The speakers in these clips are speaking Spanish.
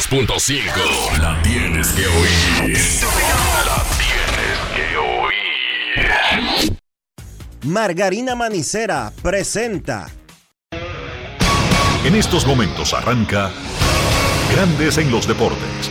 102.5. La tienes que oír. La tienes que oír. Margarina Manicera presenta. En estos momentos arranca Grandes en los Deportes,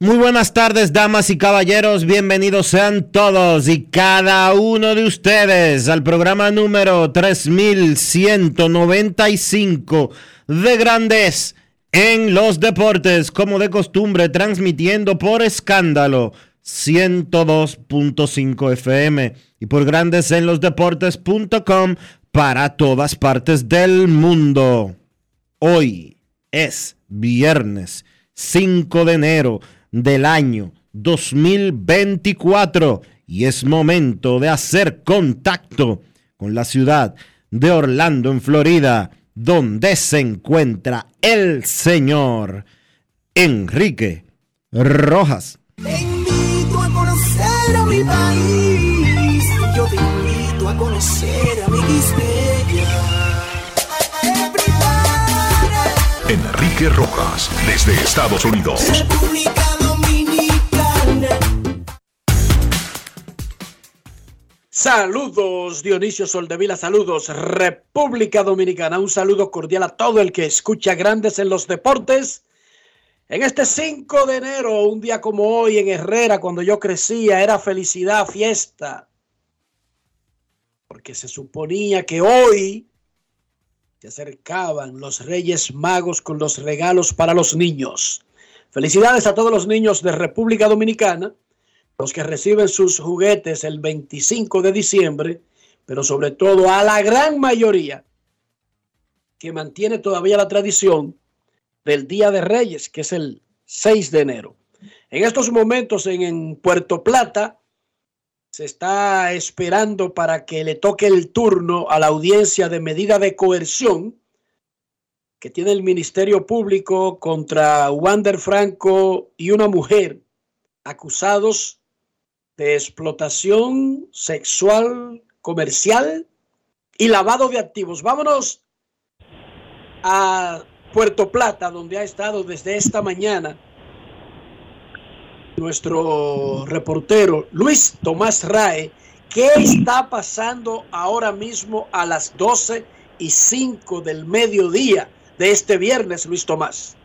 Muy buenas tardes, damas y caballeros. Bienvenidos sean todos y cada uno de ustedes al programa número 3195 de Grandes en los Deportes, como de costumbre, transmitiendo por escándalo 102.5 FM y por Grandes en los Deportes.com para todas partes del mundo. Hoy es viernes 5 de enero del año 2024 y es momento de hacer contacto con la ciudad de Orlando, en Florida, donde se encuentra el señor Enrique Rojas. Te invito a conocer a mi país. Yo te invito a conocer a mi Enrique Rojas, desde Estados Unidos. República Saludos Dionisio Soldevila, saludos República Dominicana, un saludo cordial a todo el que escucha Grandes en los Deportes. En este 5 de enero, un día como hoy en Herrera, cuando yo crecía, era felicidad, fiesta. Porque se suponía que hoy se acercaban los Reyes Magos con los regalos para los niños. Felicidades a todos los niños de República Dominicana los que reciben sus juguetes el 25 de diciembre, pero sobre todo a la gran mayoría que mantiene todavía la tradición del Día de Reyes, que es el 6 de enero. En estos momentos en, en Puerto Plata se está esperando para que le toque el turno a la audiencia de medida de coerción que tiene el Ministerio Público contra Wander Franco y una mujer acusados de explotación sexual comercial y lavado de activos. Vámonos a Puerto Plata, donde ha estado desde esta mañana nuestro reportero Luis Tomás Rae. ¿Qué está pasando ahora mismo a las 12 y 5 del mediodía de este viernes, Luis Tomás?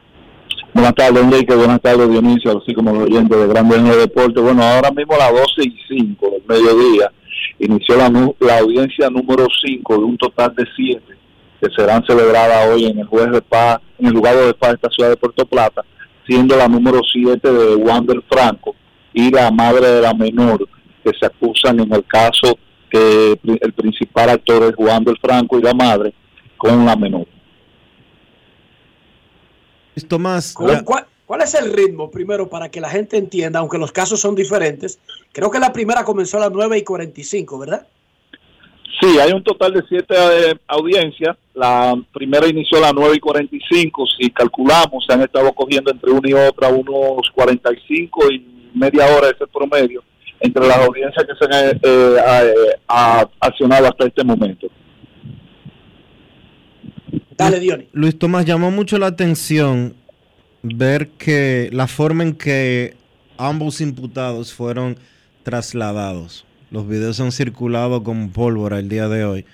Buenas tardes, Enrique. Buenas tardes, Dionisio, así como los oyentes de Grandes en los Deportes. Bueno, ahora mismo a las 12 y 5 del mediodía inició la, audiencia número 5 de un total de 7 que serán celebradas hoy en el juez de paz, en el lugar de paz de esta ciudad de Puerto Plata, siendo la número 7 de Wander Franco y la madre de la menor que se acusan en el caso que el principal actor es Wander Franco y la madre con la menor. Tomás, ¿Cuál, cuál- cuál es el ritmo, primero, para que la gente entienda, aunque los casos son diferentes? Creo que la primera comenzó a las 9 y 45, ¿verdad? Sí, hay un total de siete eh, audiencias. La primera inició a las 9 y 45. Si calculamos, se han estado cogiendo entre una y otra unos 45 y media hora ese promedio entre las audiencias que se han eh, eh, a- accionado hasta este momento. Dale. Luis Tomás llamó mucho la atención ver que la forma en que ambos imputados fueron trasladados. Los videos han circulado con pólvora el día de hoy.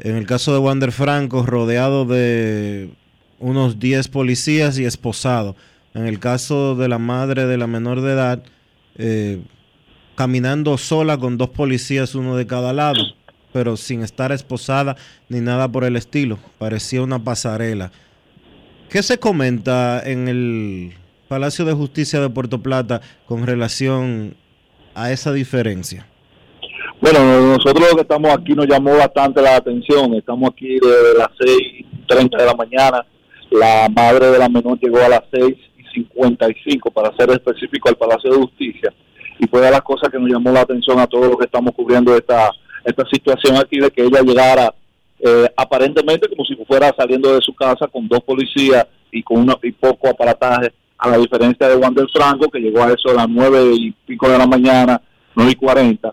En el caso de Wander Franco, rodeado de unos 10 policías y esposado. En el caso de la madre de la menor de edad, eh, caminando sola con dos policías, uno de cada lado, pero sin estar esposada ni nada por el estilo. Parecía una pasarela. ¿Qué se comenta en el Palacio de Justicia de Puerto Plata con relación a esa diferencia? Bueno, nosotros lo que estamos aquí nos llamó bastante la atención. Estamos aquí desde las 6.30 de la mañana. La madre de la menor llegó a las 6.55 para ser específico al Palacio de Justicia. Y fue de las cosas que nos llamó la atención a todos los que estamos cubriendo esta, esta situación aquí de que ella llegara eh, aparentemente como si fuera saliendo de su casa con dos policías y con una, y poco aparataje, a la diferencia de Wander Franco, que llegó a eso a las nueve y pico de la mañana, nueve y cuarenta,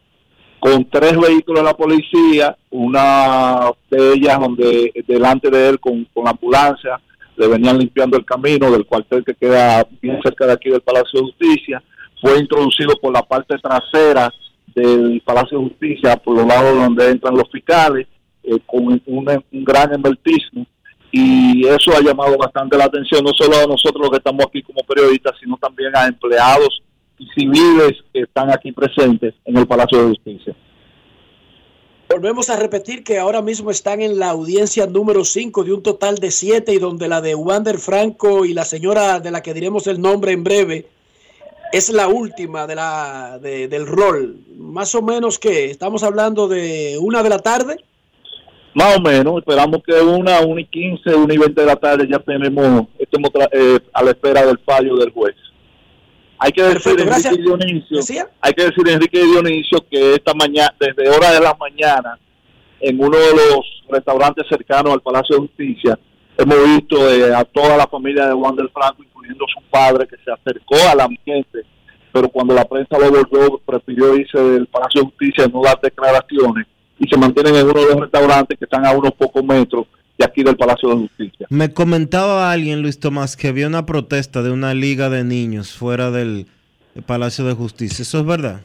con tres vehículos de la policía, una de ellas donde delante de él con, con ambulancia le venían limpiando el camino del cuartel que queda bien cerca de aquí del Palacio de Justicia, fue introducido por la parte trasera del Palacio de Justicia, por los lados donde entran los fiscales, eh, con un, un gran envertismo y eso ha llamado bastante la atención, no solo a nosotros los que estamos aquí como periodistas, sino también a empleados y civiles que están aquí presentes en el Palacio de Justicia. Volvemos a repetir que ahora mismo están en la audiencia número 5 de un total de 7 y donde la de Wander Franco y la señora de la que diremos el nombre en breve es la última de la de, del rol. Más o menos que estamos hablando de una de la tarde. Más o menos, esperamos que una, una y quince, una y veinte de la tarde ya tenemos, estemos eh, a la espera del fallo del juez. Hay que decir, Perfecto, gracias. Enrique Dionisio, ¿Decía? hay que decir, Enrique Dionisio, que esta mañana, desde hora de la mañana, en uno de los restaurantes cercanos al Palacio de Justicia, hemos visto eh, a toda la familia de Wander Franco, incluyendo su padre, que se acercó al ambiente, pero cuando la prensa lo volvió, prefirió irse del Palacio de Justicia no dar declaraciones y se mantienen en uno de los restaurantes que están a unos pocos metros de aquí del Palacio de Justicia. Me comentaba alguien, Luis Tomás, que había una protesta de una liga de niños fuera del Palacio de Justicia. ¿Eso es verdad?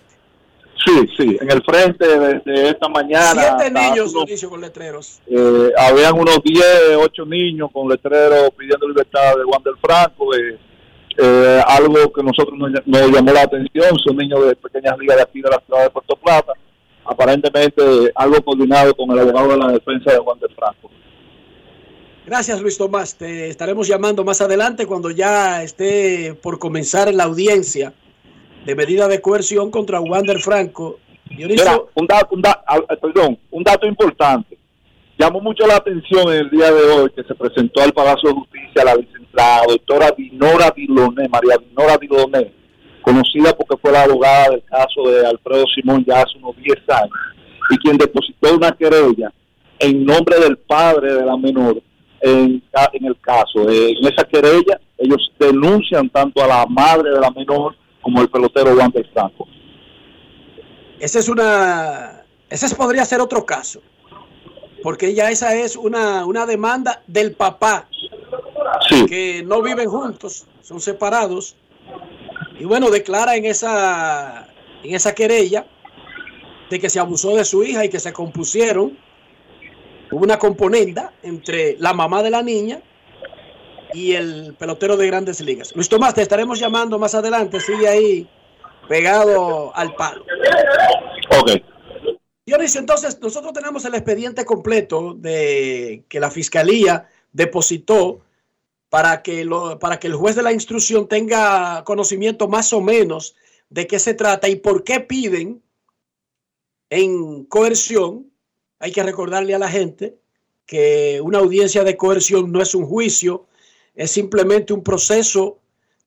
Sí, sí, en el frente de, de esta mañana. Siete niños, unos- con letreros. eh, habían unos 10, 8 niños con letreros pidiendo libertad de Juan del Franco. eh, eh, algo que nosotros nos, nos llamó la atención, son niños de pequeñas ligas de aquí de la ciudad de Puerto Plata. Aparentemente algo coordinado con el abogado de la defensa de Juan del Franco. Gracias, Luis Tomás. Te estaremos llamando más adelante cuando ya esté por comenzar la audiencia de medida de coerción contra Wander Franco. Dionisio, un dato, ah, eh, perdón, un dato importante. Llamó mucho la atención en el día de hoy que se presentó al Palacio de Justicia la, la doctora Dinora Diloné, María Dinora Diloné, conocida porque fue la abogada del caso de Alfredo Simón ya hace unos 10 años, y quien depositó una querella en nombre del padre de la menor en el caso. Eh, en esa querella ellos denuncian tanto a la madre de la menor como el pelotero Juan del Franco. ese es una, ese es- podría ser otro caso, porque ya esa es una, una demanda del papá Sí. que no viven juntos, son separados. Y bueno, declara en esa, en esa querella de que se abusó de su hija y que se compusieron. Hubo una componenda entre la mamá de la niña y el pelotero de grandes ligas. Luis Tomás, te estaremos llamando más adelante. Sigue ahí pegado al palo. Ok. Dionisio, entonces nosotros tenemos el expediente completo de que la fiscalía depositó para que, lo, para que el juez de la instrucción tenga conocimiento más o menos de qué se trata y por qué piden en coerción. Hay que recordarle a la gente que una audiencia de coerción no es un juicio, es simplemente un proceso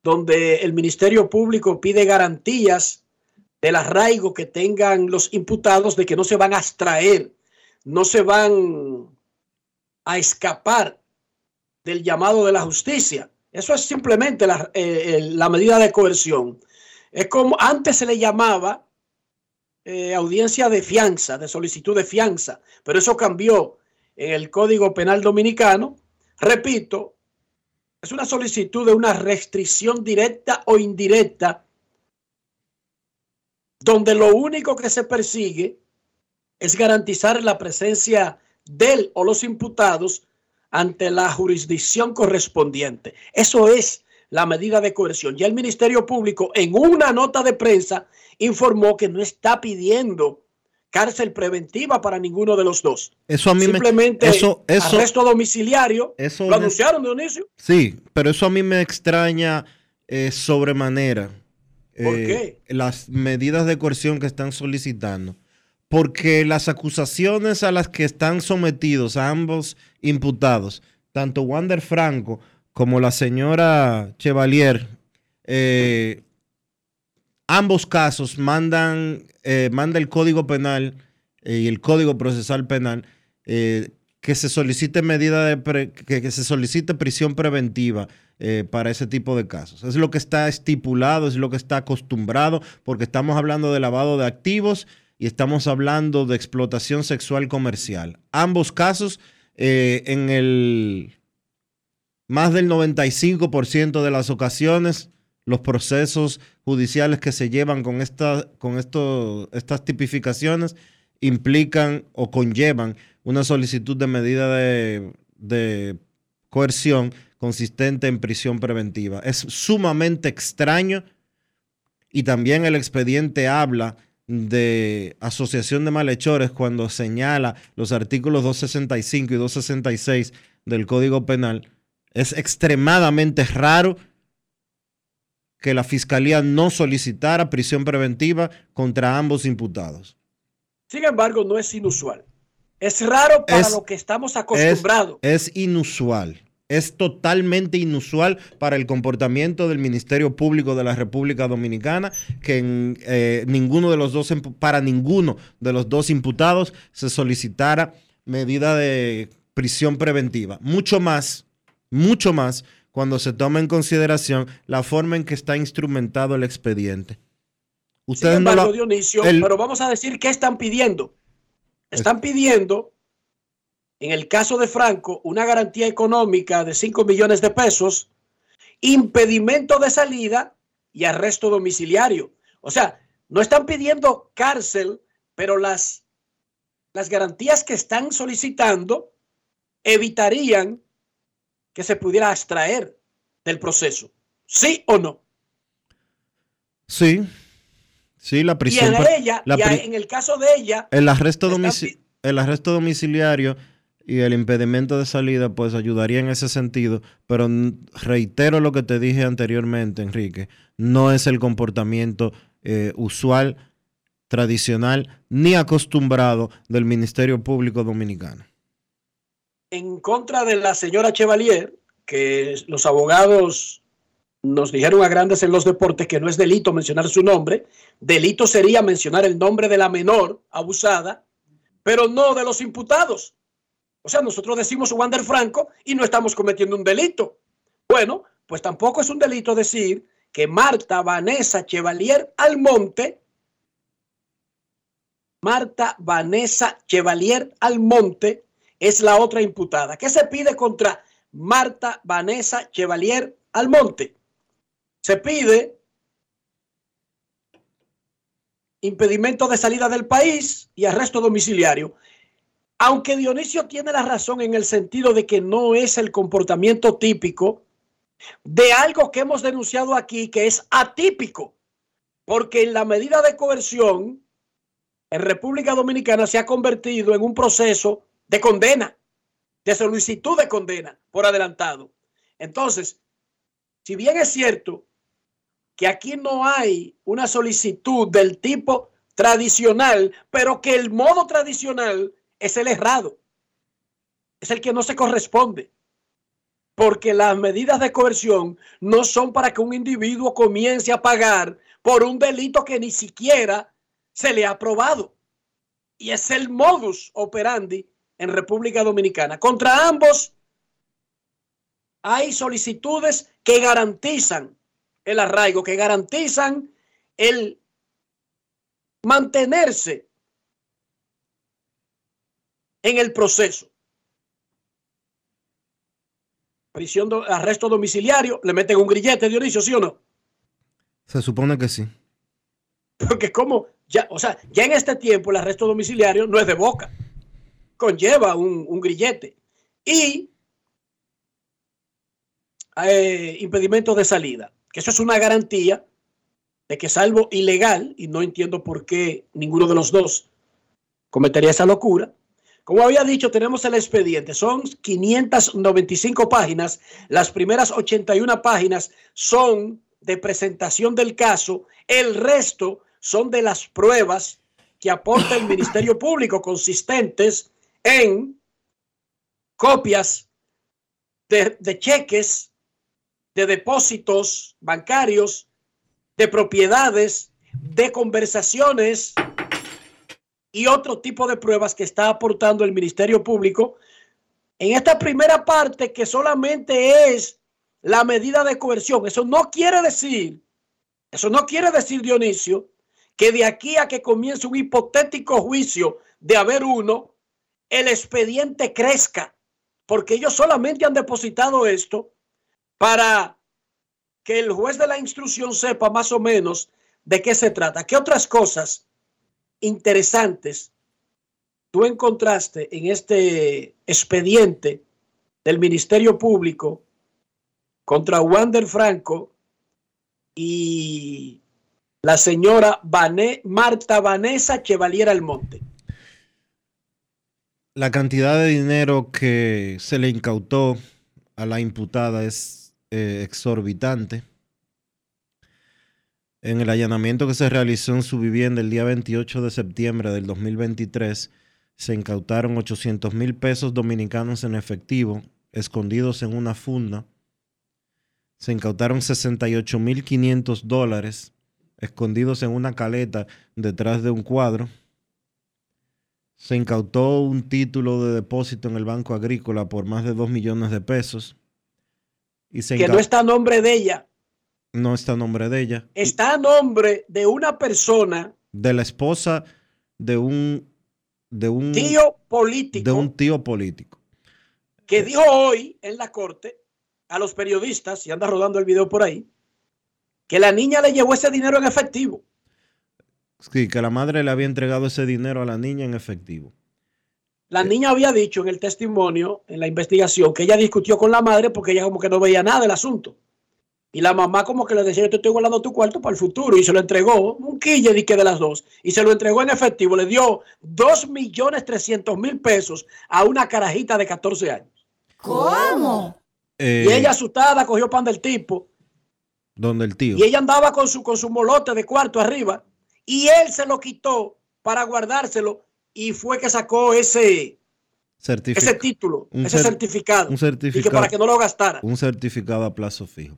donde el Ministerio Público pide garantías del arraigo que tengan los imputados de que no se van a abstraer, no se van a escapar del llamado de la justicia. Eso es simplemente la, eh, medida de coerción. Es como antes se le llamaba eh, audiencia de fianza, de solicitud de fianza, pero eso cambió en el Código Penal Dominicano, Repito, es una solicitud de una restricción directa o indirecta, donde lo único que se persigue es garantizar la presencia del o los imputados ante la jurisdicción correspondiente. Eso es la medida de coerción. Ya el Ministerio Público en una nota de prensa informó que no está pidiendo cárcel preventiva para ninguno de los dos. Eso a mí Simplemente me eso, eso, arresto domiciliario. Eso ¿Lo anunciaron, Dionisio? Sí, pero eso a mí me extraña eh, sobremanera. ¿Por eh, Las medidas de coerción que están solicitando. Porque las acusaciones a las que están sometidos a ambos imputados, tanto Wander Franco como la señora Chevalier, eh, ambos casos mandan, eh, manda el Código Penal eh, y el Código Procesal Penal eh, que se solicite medida de pre- que, que se solicite prisión preventiva eh, para ese tipo de casos. Es lo que está estipulado, es lo que está acostumbrado, porque estamos hablando de lavado de activos y estamos hablando de explotación sexual comercial. Ambos casos eh, en el más del 95% de las ocasiones los procesos judiciales que se llevan con, esta, con esto- estas tipificaciones implican o conllevan una solicitud de medida de, de coerción consistente en prisión preventiva. Es sumamente extraño y también el expediente habla de asociación de malhechores cuando señala los artículos 265 y 266 del Código Penal. Es extremadamente raro que la Fiscalía no solicitara prisión preventiva contra ambos imputados. Sin embargo, no es inusual. Es raro para Es- lo que estamos Es, acostumbrados. es inusual. Es totalmente inusual para el comportamiento del Ministerio Público de la República Dominicana que en, eh, ninguno de los dos, para ninguno de los dos imputados se solicitara medida de prisión preventiva. Mucho más, mucho más cuando se toma en consideración la forma en que está instrumentado el expediente. Ustedes no lo- Dionisio, el- pero vamos a decir qué están pidiendo. Están pidiendo, en el caso de Franco, una garantía económica de 5 millones de pesos, impedimento de salida y arresto domiciliario. O sea, no están pidiendo cárcel, pero las, las garantías que están solicitando evitarían que se pudiera extraer del proceso. ¿Sí o no? Sí, sí, la Y prisión. en ella, la y a- pri- en el caso de ella, El arresto, el arresto domiciliario y el impedimento de salida, pues ayudaría en ese sentido, pero reitero lo que te dije anteriormente, Enrique, no es el comportamiento eh, usual, tradicional, ni acostumbrado del Ministerio Público Dominicano. En contra de la señora Chevalier, que los abogados nos dijeron a grandes en los deportes que no es delito mencionar su nombre, delito sería mencionar el nombre de la menor abusada, pero no de los imputados. O sea, nosotros decimos Wander Franco y no estamos cometiendo un delito. Bueno, pues tampoco es un delito decir que Marta Vanessa Chevalier Almonte, Marta Vanessa Chevalier Almonte, es la otra imputada. ¿Qué se pide contra Marta Vanessa Chevalier Almonte? Se pide impedimento de salida del país y arresto domiciliario. Aunque Dionisio tiene la razón en el sentido de que no es el comportamiento típico de algo que hemos denunciado aquí que es atípico, porque en la medida de coerción en República Dominicana se ha convertido en un proceso de condena, de solicitud de condena por adelantado. Entonces, si bien es cierto que aquí no hay una solicitud del tipo tradicional, pero que el modo tradicional es el errado, es el que no se corresponde, porque las medidas de coerción no son para que un individuo comience a pagar por un delito que ni siquiera se le ha probado. Y es el modus operandi en República Dominicana. Contra ambos hay solicitudes que garantizan el arraigo, que garantizan el mantenerse en el proceso. prisión, arresto domiciliario, le meten un grillete, Dionisio, ¿sí o no? Se supone que sí. Porque como, ya, o sea, ya en este tiempo el arresto domiciliario no es de boca, conlleva un, grillete y eh, impedimento de salida, que eso es una garantía de que salvo ilegal, y no entiendo por qué ninguno de los dos cometería esa locura. Como había dicho, tenemos el expediente, son 595 páginas, las primeras 81 páginas son de presentación del caso, el resto son de las pruebas que aporta el Ministerio Público consistentes en copias de, cheques, de depósitos bancarios, de propiedades, de conversaciones y otro tipo de pruebas que está aportando el Ministerio Público en esta primera parte que solamente es la medida de coerción. Eso no quiere decir, eso no quiere decir, Dionisio, que de aquí a que comience un hipotético juicio de haber uno, el expediente crezca, porque ellos solamente han depositado esto para que el juez de la instrucción sepa más o menos de qué se trata. ¿Qué otras cosas interesantes tú encontraste en este expediente del Ministerio Público contra Wander Franco y la señora Vané- Marta Vanessa Chevalier Almonte? La cantidad de dinero que se le incautó a la imputada es eh, exorbitante. En el allanamiento que se realizó en su vivienda el día 28 de septiembre del 2023, se incautaron 800 mil pesos dominicanos en efectivo, escondidos en una funda. Se incautaron 68 mil 500 dólares, escondidos en una caleta detrás de un cuadro. Se incautó un título de depósito en el Banco Agrícola por más de 2 millones de pesos. Y se Que no está a nombre de ella, no está a nombre de ella. Está a nombre de una persona, De la esposa de un, de un, tío político. de un tío político. que dijo hoy en la corte a los periodistas, y anda rodando el video por ahí, que la niña le llevó ese dinero en efectivo. Sí, que la madre le había entregado ese dinero a la niña en efectivo. La niña había dicho en el testimonio, en la investigación, que ella discutió con la madre porque ella como que no veía nada del asunto. Y la mamá como que le decía, yo te estoy guardando tu cuarto para el futuro. Y se lo entregó, un quille de las dos. Y se lo entregó en efectivo. Le dio 2 millones 300 mil pesos a una carajita de 14 años. ¿Cómo? Eh, Y ella asustada cogió pan del tipo. donde el tío. Y ella andaba con su, con su molote de cuarto arriba. Y él se lo quitó para guardárselo. Y fue que sacó ese, ese título, un ese cer- certificado. un Y que certificado. para que no lo gastara. Un certificado a plazo fijo.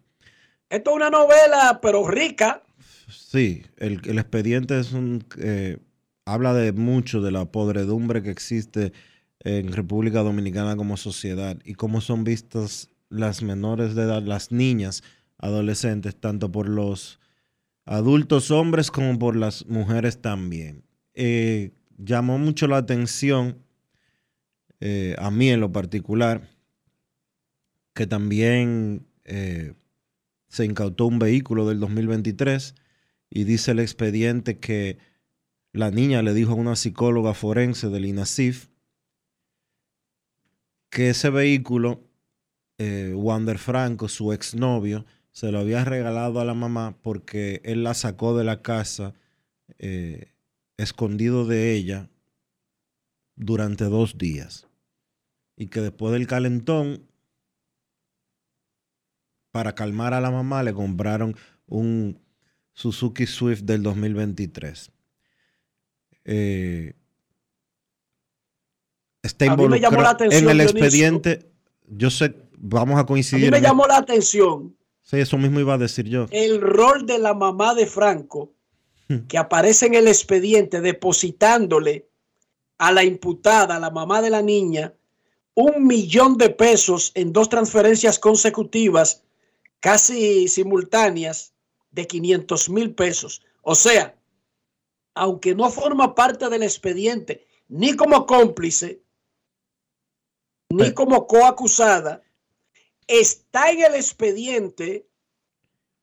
Esto es una novela, pero rica. Sí, el, el expediente es un, eh, habla de mucho de la podredumbre que existe en República Dominicana como sociedad y cómo son vistas las menores de edad, las niñas, adolescentes, tanto por los adultos hombres como por las mujeres también. Eh, llamó mucho la atención, eh, a mí en lo particular, que también eh, se incautó un vehículo del 2023 y dice el expediente que la niña le dijo a una psicóloga forense del INASIF que ese vehículo, eh, Wander Franco, su exnovio, se lo había regalado a la mamá porque él la sacó de la casa eh, escondido de ella durante dos días. Y que después del calentón, para calmar a la mamá, le compraron un Suzuki Swift del 2023. Eh, está A mí me llamó la involucrado atención, en el expediente. Yo sé, vamos a A coincidir. mí me llamó la atención Sí, eso mismo iba a decir yo. el rol de la mamá de Franco, que aparece en el expediente depositándole a la imputada, a la mamá de la niña, un millón de pesos en dos transferencias consecutivas, casi simultáneas, de 500 mil pesos. O sea, aunque no forma parte del expediente, ni como cómplice, ni Pero- como coacusada, está en el expediente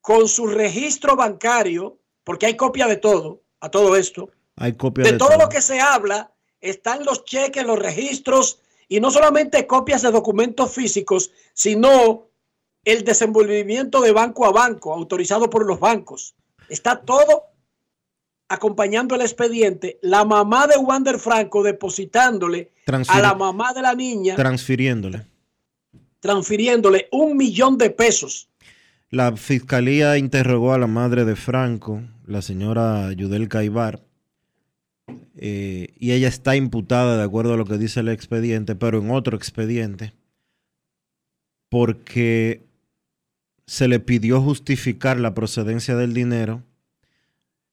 con su registro bancario, porque hay copia de todo, a todo esto, Hay copia de, de, todo, lo que se habla, están los cheques, los registros, y no solamente copias de documentos físicos, sino el desenvolvimiento de banco a banco, autorizado por los bancos. Está todo acompañando el expediente, la mamá de Wander Franco depositándole a la mamá de la niña, transfiriéndole. Transfiriéndole un millón de pesos. La fiscalía interrogó a la madre de Franco, la señora Yudel Caibar, eh, y ella está imputada de acuerdo a lo que dice el expediente, pero en otro expediente, porque se le pidió justificar la procedencia del dinero.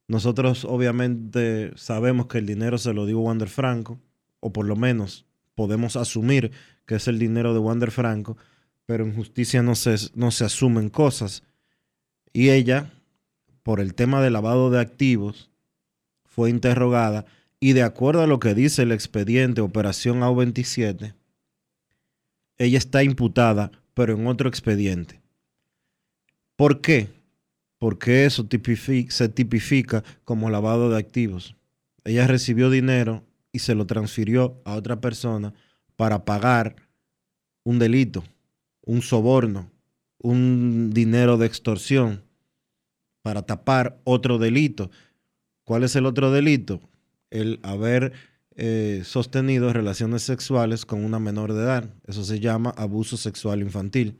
Nosotros obviamente sabemos que el dinero se lo dio Wander Franco, o por lo menos podemos asumir que es el dinero de Wander Franco, pero en justicia no se, no se asumen cosas. Y ella, por el tema de lavado de activos, fue interrogada y de acuerdo a lo que dice el expediente Operación AU27, ella está imputada, pero en otro expediente. ¿Por qué? Porque eso se tipifica como lavado de activos. Ella recibió dinero y se lo transfirió a otra persona para pagar un delito, un soborno, un dinero de extorsión para tapar otro delito. ¿Cuál es el otro delito? El haber eh, sostenido relaciones sexuales con una menor de edad. Eso se llama abuso sexual infantil.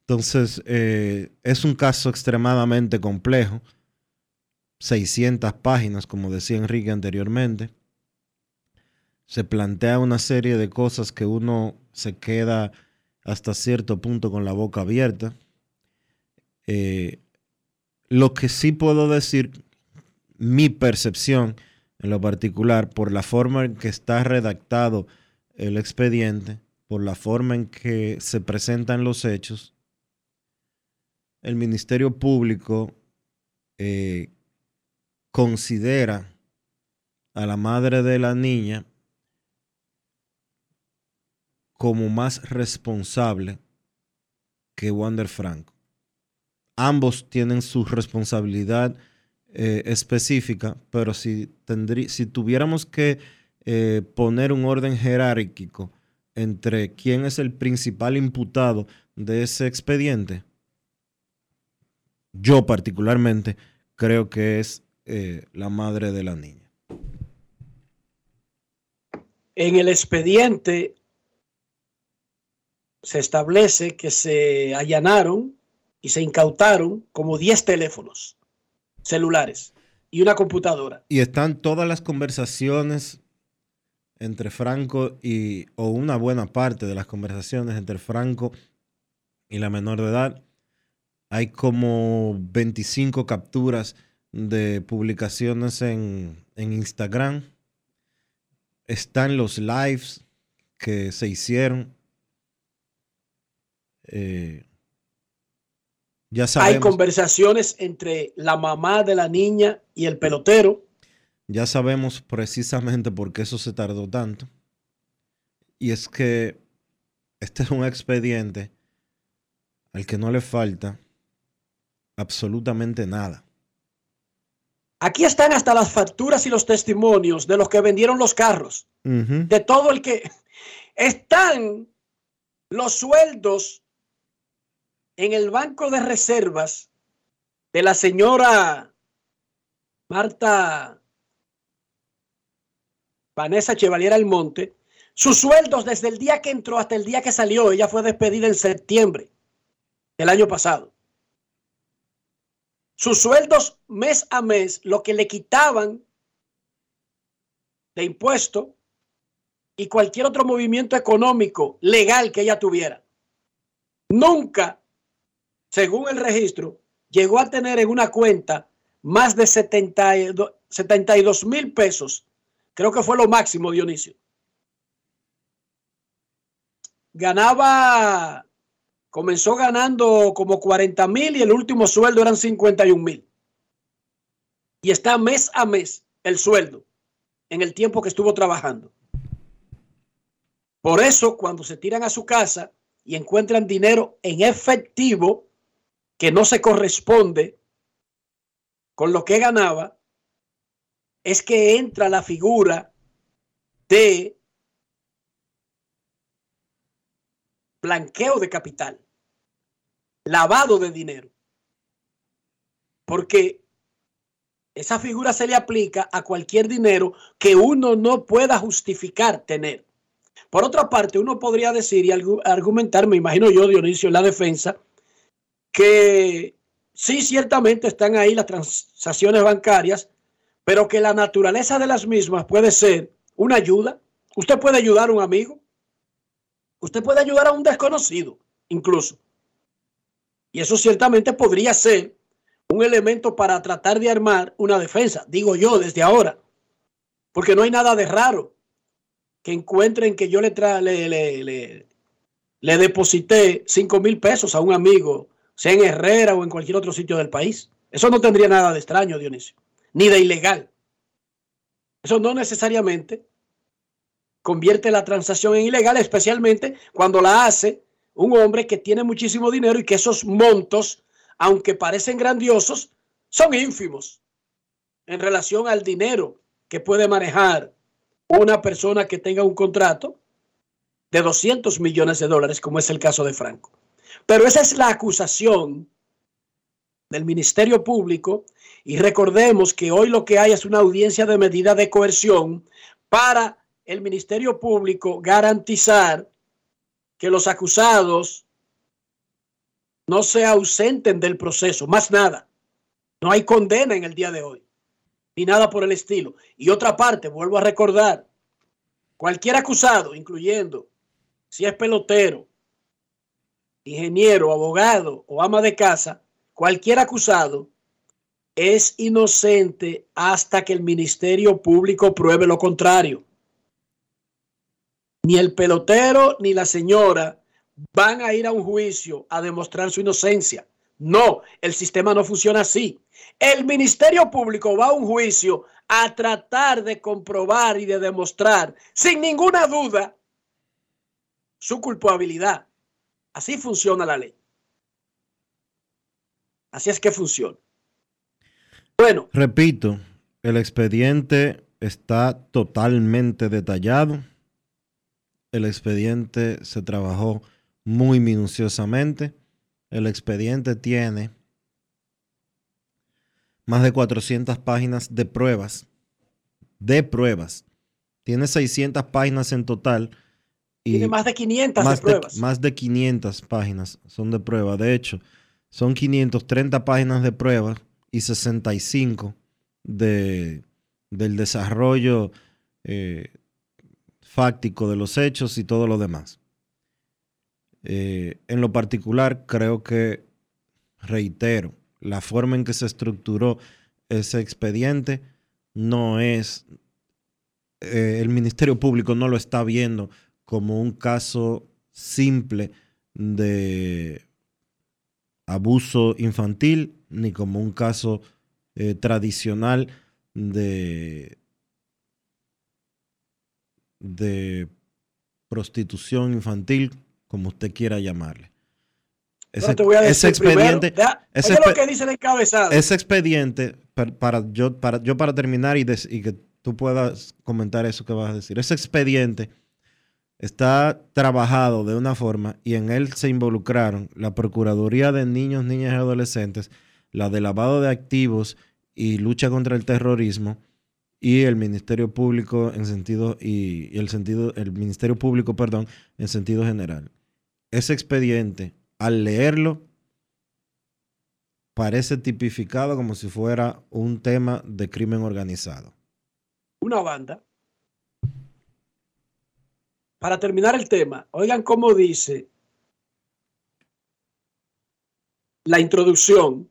Entonces, eh, es un caso extremadamente complejo. 600 páginas, como decía Enrique anteriormente. Se plantea una serie de cosas que uno se queda hasta cierto punto con la boca abierta. Eh, lo que sí puedo decir, mi percepción en lo particular, por la forma en que está redactado el expediente, por la forma en que se presentan los hechos, el Ministerio Público eh, considera a la madre de la niña como más responsable que Wander Franco. Ambos tienen su responsabilidad eh, específica, pero si, tendrí- si tuviéramos que eh, poner un orden jerárquico entre quién es el principal imputado de ese expediente, yo particularmente creo que es eh, la madre de la niña. En el expediente se establece que se allanaron y se incautaron como 10 teléfonos celulares y una computadora. Y están todas las conversaciones entre Franco y, o una buena parte de las conversaciones entre Franco y la menor de edad. Hay como 25 capturas de publicaciones en, en Instagram. Están los lives que se hicieron. Eh, ya Hay sabemos. conversaciones entre la mamá de la niña y el pelotero. Ya sabemos precisamente por qué eso se tardó tanto. Y es que este es un expediente al que no le falta absolutamente nada. Aquí están hasta las facturas y los testimonios de los que vendieron los carros, de todo el que están los sueldos en el banco de reservas de la señora Marta Vanessa Chevalier Almonte, sus sueldos desde el día que entró hasta el día que salió, ella fue despedida en septiembre del año pasado. Sus sueldos mes a mes, lo que le quitaban de impuesto y cualquier otro movimiento económico legal que ella tuviera. Nunca, según el registro, llegó a tener en una cuenta más de 72 72 mil pesos. Creo que fue lo máximo, Dionisio. Ganaba, comenzó ganando como 40 mil y el último sueldo eran 51 mil. Y está mes a mes el sueldo en el tiempo que estuvo trabajando. Por eso, cuando se tiran a su casa y encuentran dinero en efectivo que no se corresponde con lo que ganaba, es que entra la figura de blanqueo de capital, lavado de dinero. Porque esa figura se le aplica a cualquier dinero que uno no pueda justificar tener. Por otra parte, uno podría decir y argumentar, me imagino yo, Dionisio, en la defensa, que sí, ciertamente están ahí las transacciones bancarias, pero que la naturaleza de las mismas puede ser una ayuda. Usted puede ayudar a un amigo, usted puede ayudar a un desconocido, incluso. Y eso ciertamente podría ser un elemento para tratar de armar una defensa, digo yo desde ahora, porque no hay nada de raro que encuentren que yo le, le, le, le, deposité 5 mil pesos a un amigo, sea en Herrera o en cualquier otro sitio del país. Eso no tendría nada de extraño, Dionisio, ni de ilegal. Eso no necesariamente convierte la transacción en ilegal, especialmente cuando la hace un hombre que tiene muchísimo dinero y que esos montos aunque parecen grandiosos, son ínfimos en relación al dinero que puede manejar una persona que tenga un contrato de 200 millones de dólares, como es el caso de Franco. Pero esa es la acusación del Ministerio Público y recordemos que hoy lo que hay es una audiencia de medida de coerción para el Ministerio Público garantizar que los acusados no se ausenten del proceso, más nada. No hay condena en el día de hoy, ni nada por el estilo. Y otra parte, vuelvo a recordar, cualquier acusado, incluyendo si es pelotero, ingeniero, abogado o ama de casa, cualquier acusado es inocente hasta que el Ministerio Público pruebe lo contrario. Ni el pelotero ni la señora van a ir a un juicio a demostrar su inocencia. No, el sistema no funciona así. El Ministerio Público va a un juicio a tratar de comprobar y de demostrar sin ninguna duda su culpabilidad. Así funciona la ley. Así es que funciona. Bueno. Repito, el expediente está totalmente detallado. El expediente se trabajó muy minuciosamente. El expediente tiene más de 400 páginas de pruebas. De pruebas. Tiene 600 páginas en total. Y tiene más de 500 más de pruebas. más de 500 páginas son de prueba. De hecho, son 530 páginas de pruebas y 65 de, del desarrollo eh, fáctico de los hechos y todo lo demás. Eh, en lo particular, creo que, reitero, la forma en que se estructuró ese expediente no es, eh, el Ministerio Público no lo está viendo como un caso simple de abuso infantil, ni como un caso eh, tradicional de, de prostitución infantil, como usted quiera llamarle. Ese, expediente, ese lo que dice el encabezado. Ese expediente, para, yo, para, yo para terminar y, y que tú puedas comentar eso que vas a decir, ese expediente está trabajado de una forma y en él se involucraron la Procuraduría de Niños, Niñas y Adolescentes, la de lavado de activos y lucha contra el terrorismo y el Ministerio Público en sentido y, y el sentido el Ministerio Público, perdón, en sentido general ese expediente, al leerlo, parece tipificado como si fuera un tema de crimen organizado. Una banda. Para terminar el tema, oigan cómo dice la introducción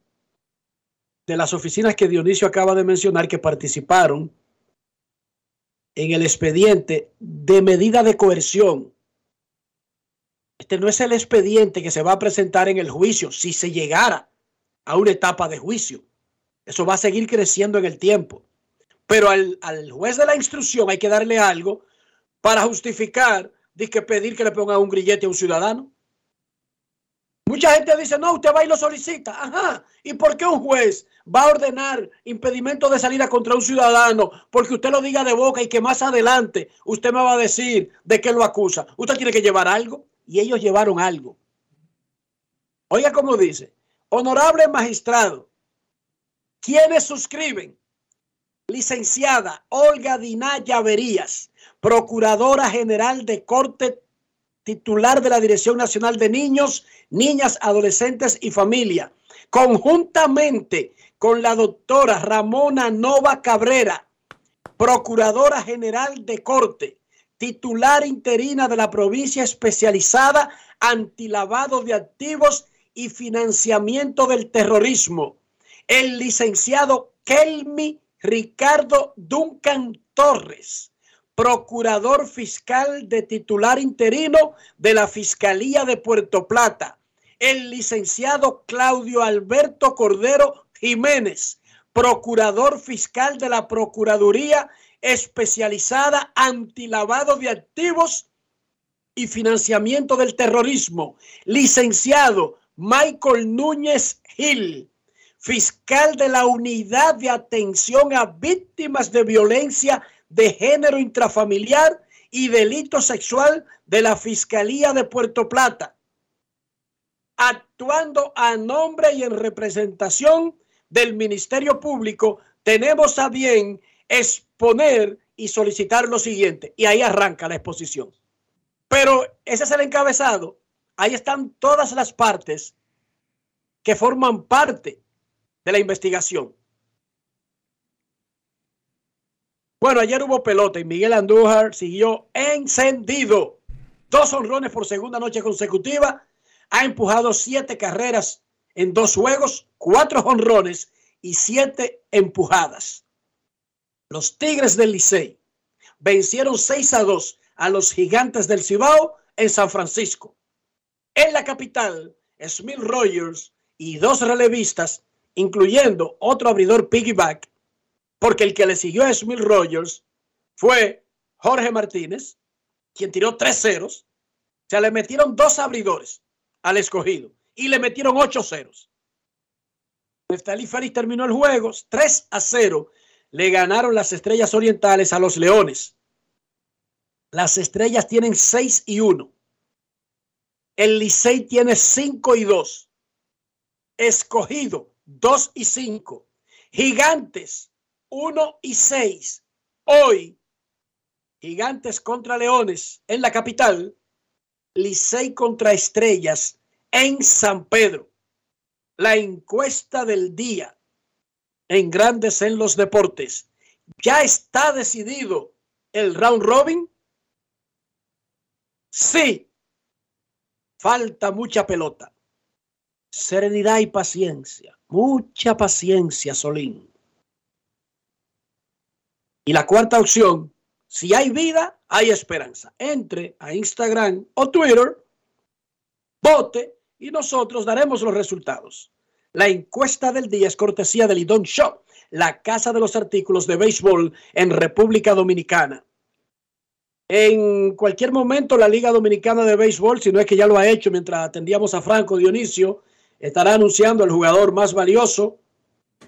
de las oficinas que Dionisio acaba de mencionar que participaron en el expediente de medida de coerción este no es el expediente que se va a presentar en el juicio si se llegara a una etapa de juicio. Eso va a seguir creciendo en el tiempo. Pero al, juez de la instrucción hay que darle algo para justificar que pedir que le ponga un grillete a un ciudadano. Mucha gente dice, no, usted va y lo solicita. Ajá. ¿Y por qué un juez va a ordenar impedimento de salida contra un ciudadano porque usted lo diga de boca y que más adelante usted me va a decir de qué lo acusa? Usted tiene que llevar algo y ellos llevaron algo. Oiga cómo dice, honorable magistrado, ¿quiénes suscriben? Licenciada Olga Dinaya Verías, Procuradora General de Corte titular de la Dirección Nacional de Niños, Niñas, Adolescentes y Familia, conjuntamente con la doctora Ramona Nova Cabrera, Procuradora General de Corte, titular interina de la provincia especializada antilavado de activos y financiamiento del terrorismo, el licenciado Kelmi Ricardo Duncan Torres, procurador fiscal de titular interino de la Fiscalía de Puerto Plata, el licenciado Claudio Alberto Cordero Jiménez, procurador fiscal de la Procuraduría especializada antilavado de activos y financiamiento del terrorismo, licenciado Michael Núñez Gil, fiscal de la Unidad de Atención a Víctimas de Violencia de Género Intrafamiliar y Delito Sexual de la Fiscalía de Puerto Plata, actuando a nombre y en representación del Ministerio Público, tenemos a bien exponer y solicitar lo siguiente. Y ahí arranca la exposición. Pero ese es el encabezado. Ahí están todas las partes que forman parte de la investigación. Bueno, ayer hubo pelota y Miguel Andújar siguió encendido. Dos honrones por segunda noche consecutiva. Ha empujado siete carreras en dos juegos, cuatro honrones y siete empujadas. Los Tigres del Licey vencieron 6 a 2 a los Gigantes del Cibao en San Francisco. En la capital, Smith Rogers y dos relevistas, incluyendo otro abridor piggyback, porque el que le siguió a Smith Rogers fue Jorge Martínez, quien tiró tres ceros. O sea, le metieron dos abridores al escogido y le metieron ocho ceros. Neftali Félix terminó el juego 3 a 0. Le ganaron las estrellas orientales a los leones. Las estrellas tienen 6 y 1. El Licey tiene 5 y 2. Escogido 2 y 5. Gigantes 1 y 6. Hoy, Gigantes contra Leones en la capital, Licey contra Estrellas en San Pedro. La encuesta del día en Grandes en los Deportes. ¿Ya está decidido el round robin? Sí. Falta mucha pelota. Serenidad y paciencia. Mucha paciencia, Solín. Y la cuarta opción, si hay vida, hay esperanza. Entre a Instagram o Twitter, vote y nosotros daremos los resultados. La encuesta del día es cortesía del Lidón Shop, la casa de los artículos de béisbol en República Dominicana. En cualquier momento la Liga Dominicana de Béisbol, si no es que ya lo ha hecho mientras atendíamos a Franco Dionisio, estará anunciando el jugador más valioso.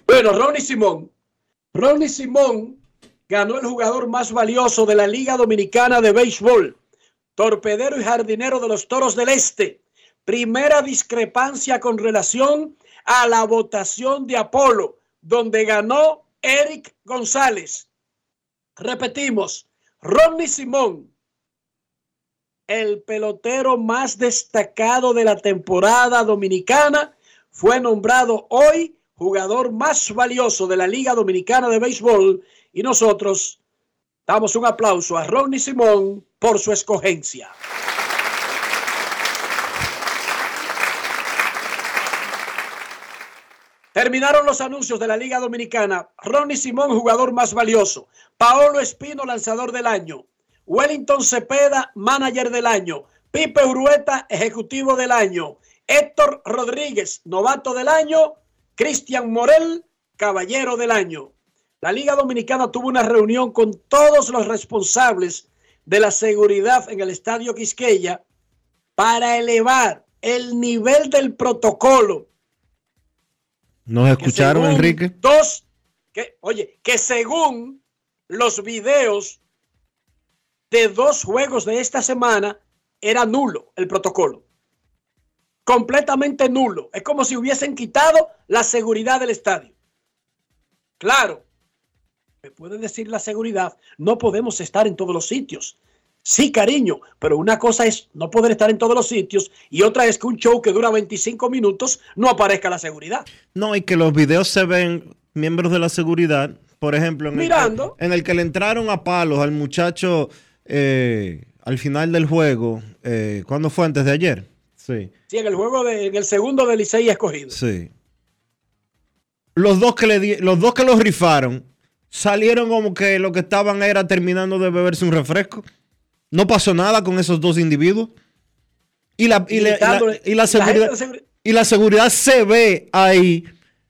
Bueno, Ronnie Simón. Ronnie Simón ganó el jugador más valioso de la Liga Dominicana de Béisbol, torpedero y jardinero de los Toros del Este. Primera discrepancia con relación a la votación de Apolo, donde ganó Eric González. Repetimos, Ronnie Simón, el pelotero más destacado de la temporada dominicana, fue nombrado hoy jugador más valioso de la Liga Dominicana de Béisbol y nosotros damos un aplauso a Ronnie Simón por su escogencia. Terminaron los anuncios de la Liga Dominicana. Ronnie Simón, jugador más valioso. Paolo Espino, lanzador del año. Wellington Cepeda, manager del año. Pipe Urueta, ejecutivo del año. Héctor Rodríguez, novato del año. Cristian Morel, caballero del año. La Liga Dominicana tuvo una reunión con todos los responsables de la seguridad en el Estadio Quisqueya para elevar el nivel del protocolo. ¿Nos escucharon, Enrique? Dos, que, oye, que según los videos de dos juegos de esta semana, era nulo el protocolo. Completamente nulo. Es como si hubiesen quitado la seguridad del estadio. Claro, me puede decir la seguridad, no podemos estar en todos los sitios. Sí, cariño, pero una cosa es no poder estar en todos los sitios y otra es que un show que dura 25 minutos no aparezca la seguridad. No, y que los videos se ven miembros de la seguridad, por ejemplo, en, Mirando. El, que, en el que le entraron a palos al muchacho eh, al final del juego, eh, ¿cuándo fue? Antes de ayer. Sí. Sí, en el juego de, en el segundo de Licey escogido. Sí. Los dos que le di- los dos que los rifaron salieron como que lo que estaban era terminando de beberse un refresco. No pasó nada con esos dos individuos. Y la, y la- y la- Gritándole. y la La gente seguridad, de seguri- y la seguridad se ve ahí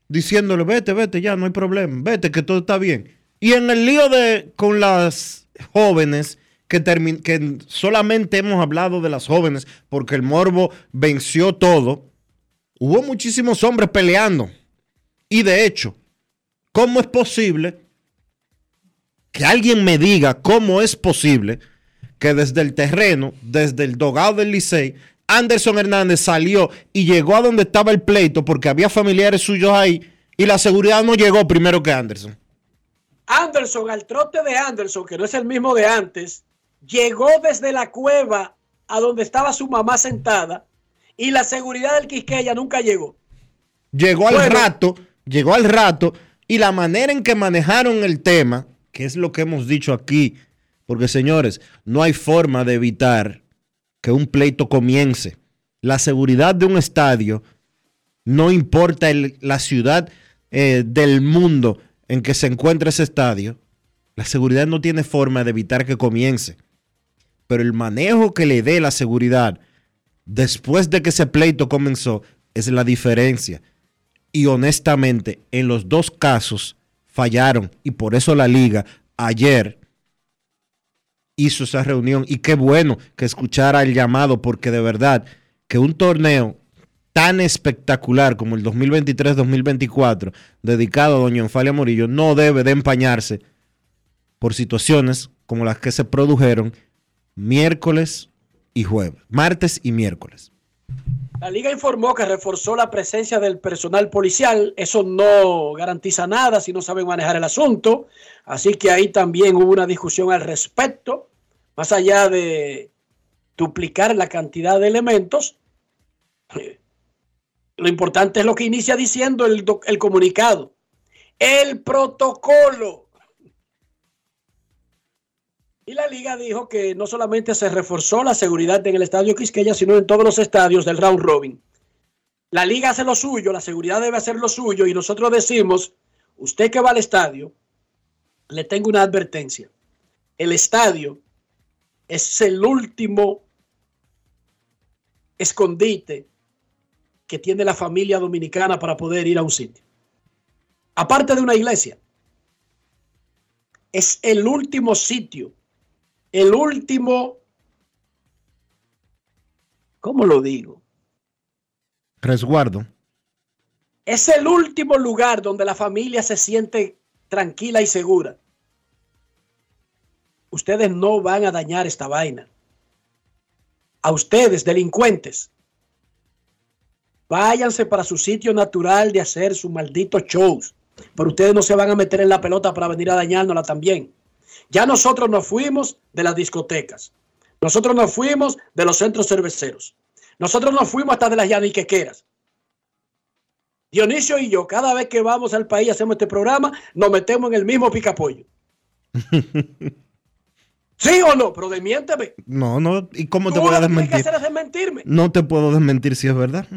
diciéndole, vete, vete, ya, no hay problema, vete, que todo está bien. Y en el lío de con las jóvenes, que, que solamente hemos hablado de las jóvenes, porque el morbo venció todo, hubo muchísimos hombres peleando. Y de hecho, ¿cómo es posible que alguien me diga cómo es posible que desde el terreno, desde el dogado del Licey, Anderson Hernández salió y llegó a donde estaba el pleito porque había familiares suyos ahí y la seguridad no llegó primero que Anderson? Anderson, al trote de Anderson, que no es el mismo de antes, llegó desde la cueva a donde estaba su mamá sentada y la seguridad del Quisqueya nunca llegó. Llegó al Bueno. rato, llegó al rato, y la manera en que manejaron el tema, que es lo que hemos dicho aquí, porque señores, no hay forma de evitar que un pleito comience. La seguridad de un estadio, no importa la ciudad eh, del mundo en que se encuentra ese estadio, la seguridad no tiene forma de evitar que comience. Pero el manejo que le dé la seguridad después de que ese pleito comenzó es la diferencia. Y honestamente, en los dos casos fallaron. Y por eso la liga ayer hizo esa reunión. Y qué bueno que escuchara el llamado, porque de verdad que un torneo tan espectacular como el 2023-2024, dedicado a Doña Enfalia Morillo, no debe de empañarse por situaciones como las que se produjeron miércoles y jueves, martes y miércoles. La liga informó que reforzó la presencia del personal policial. Eso no garantiza nada si no saben manejar el asunto. Así que ahí también hubo una discusión al respecto. Más allá de duplicar la cantidad de elementos, eh, lo importante es lo que inicia diciendo el, comunicado. El protocolo. Y la liga dijo que no solamente se reforzó la seguridad en el estadio Quisqueya, sino en todos los estadios del round robin. La liga hace lo suyo, la seguridad debe hacer lo suyo y nosotros decimos, usted que va al estadio, le tengo una advertencia. El estadio es el último escondite que tiene la familia dominicana para poder ir a un sitio. Aparte de una iglesia, es el último sitio el último, ¿cómo lo digo? Resguardo. Es el último lugar donde la familia se siente tranquila y segura. Ustedes no van a dañar esta vaina. A ustedes, delincuentes, váyanse para su sitio natural de hacer sus malditos shows. Pero ustedes no se van a meter en la pelota para venir a dañárnosla también. Ya nosotros nos fuimos de las discotecas. Nosotros nos fuimos de los centros cerveceros. Nosotros nos fuimos hasta de las yaniquequeras. Dionisio y yo, cada vez que vamos al país, hacemos este programa, nos metemos en el mismo picapollo. ¿Sí o no? Pero desmiénteme. No, no. ¿Y cómo te voy a lo que que desmentir? hacer es desmentirme. No te puedo desmentir si es verdad.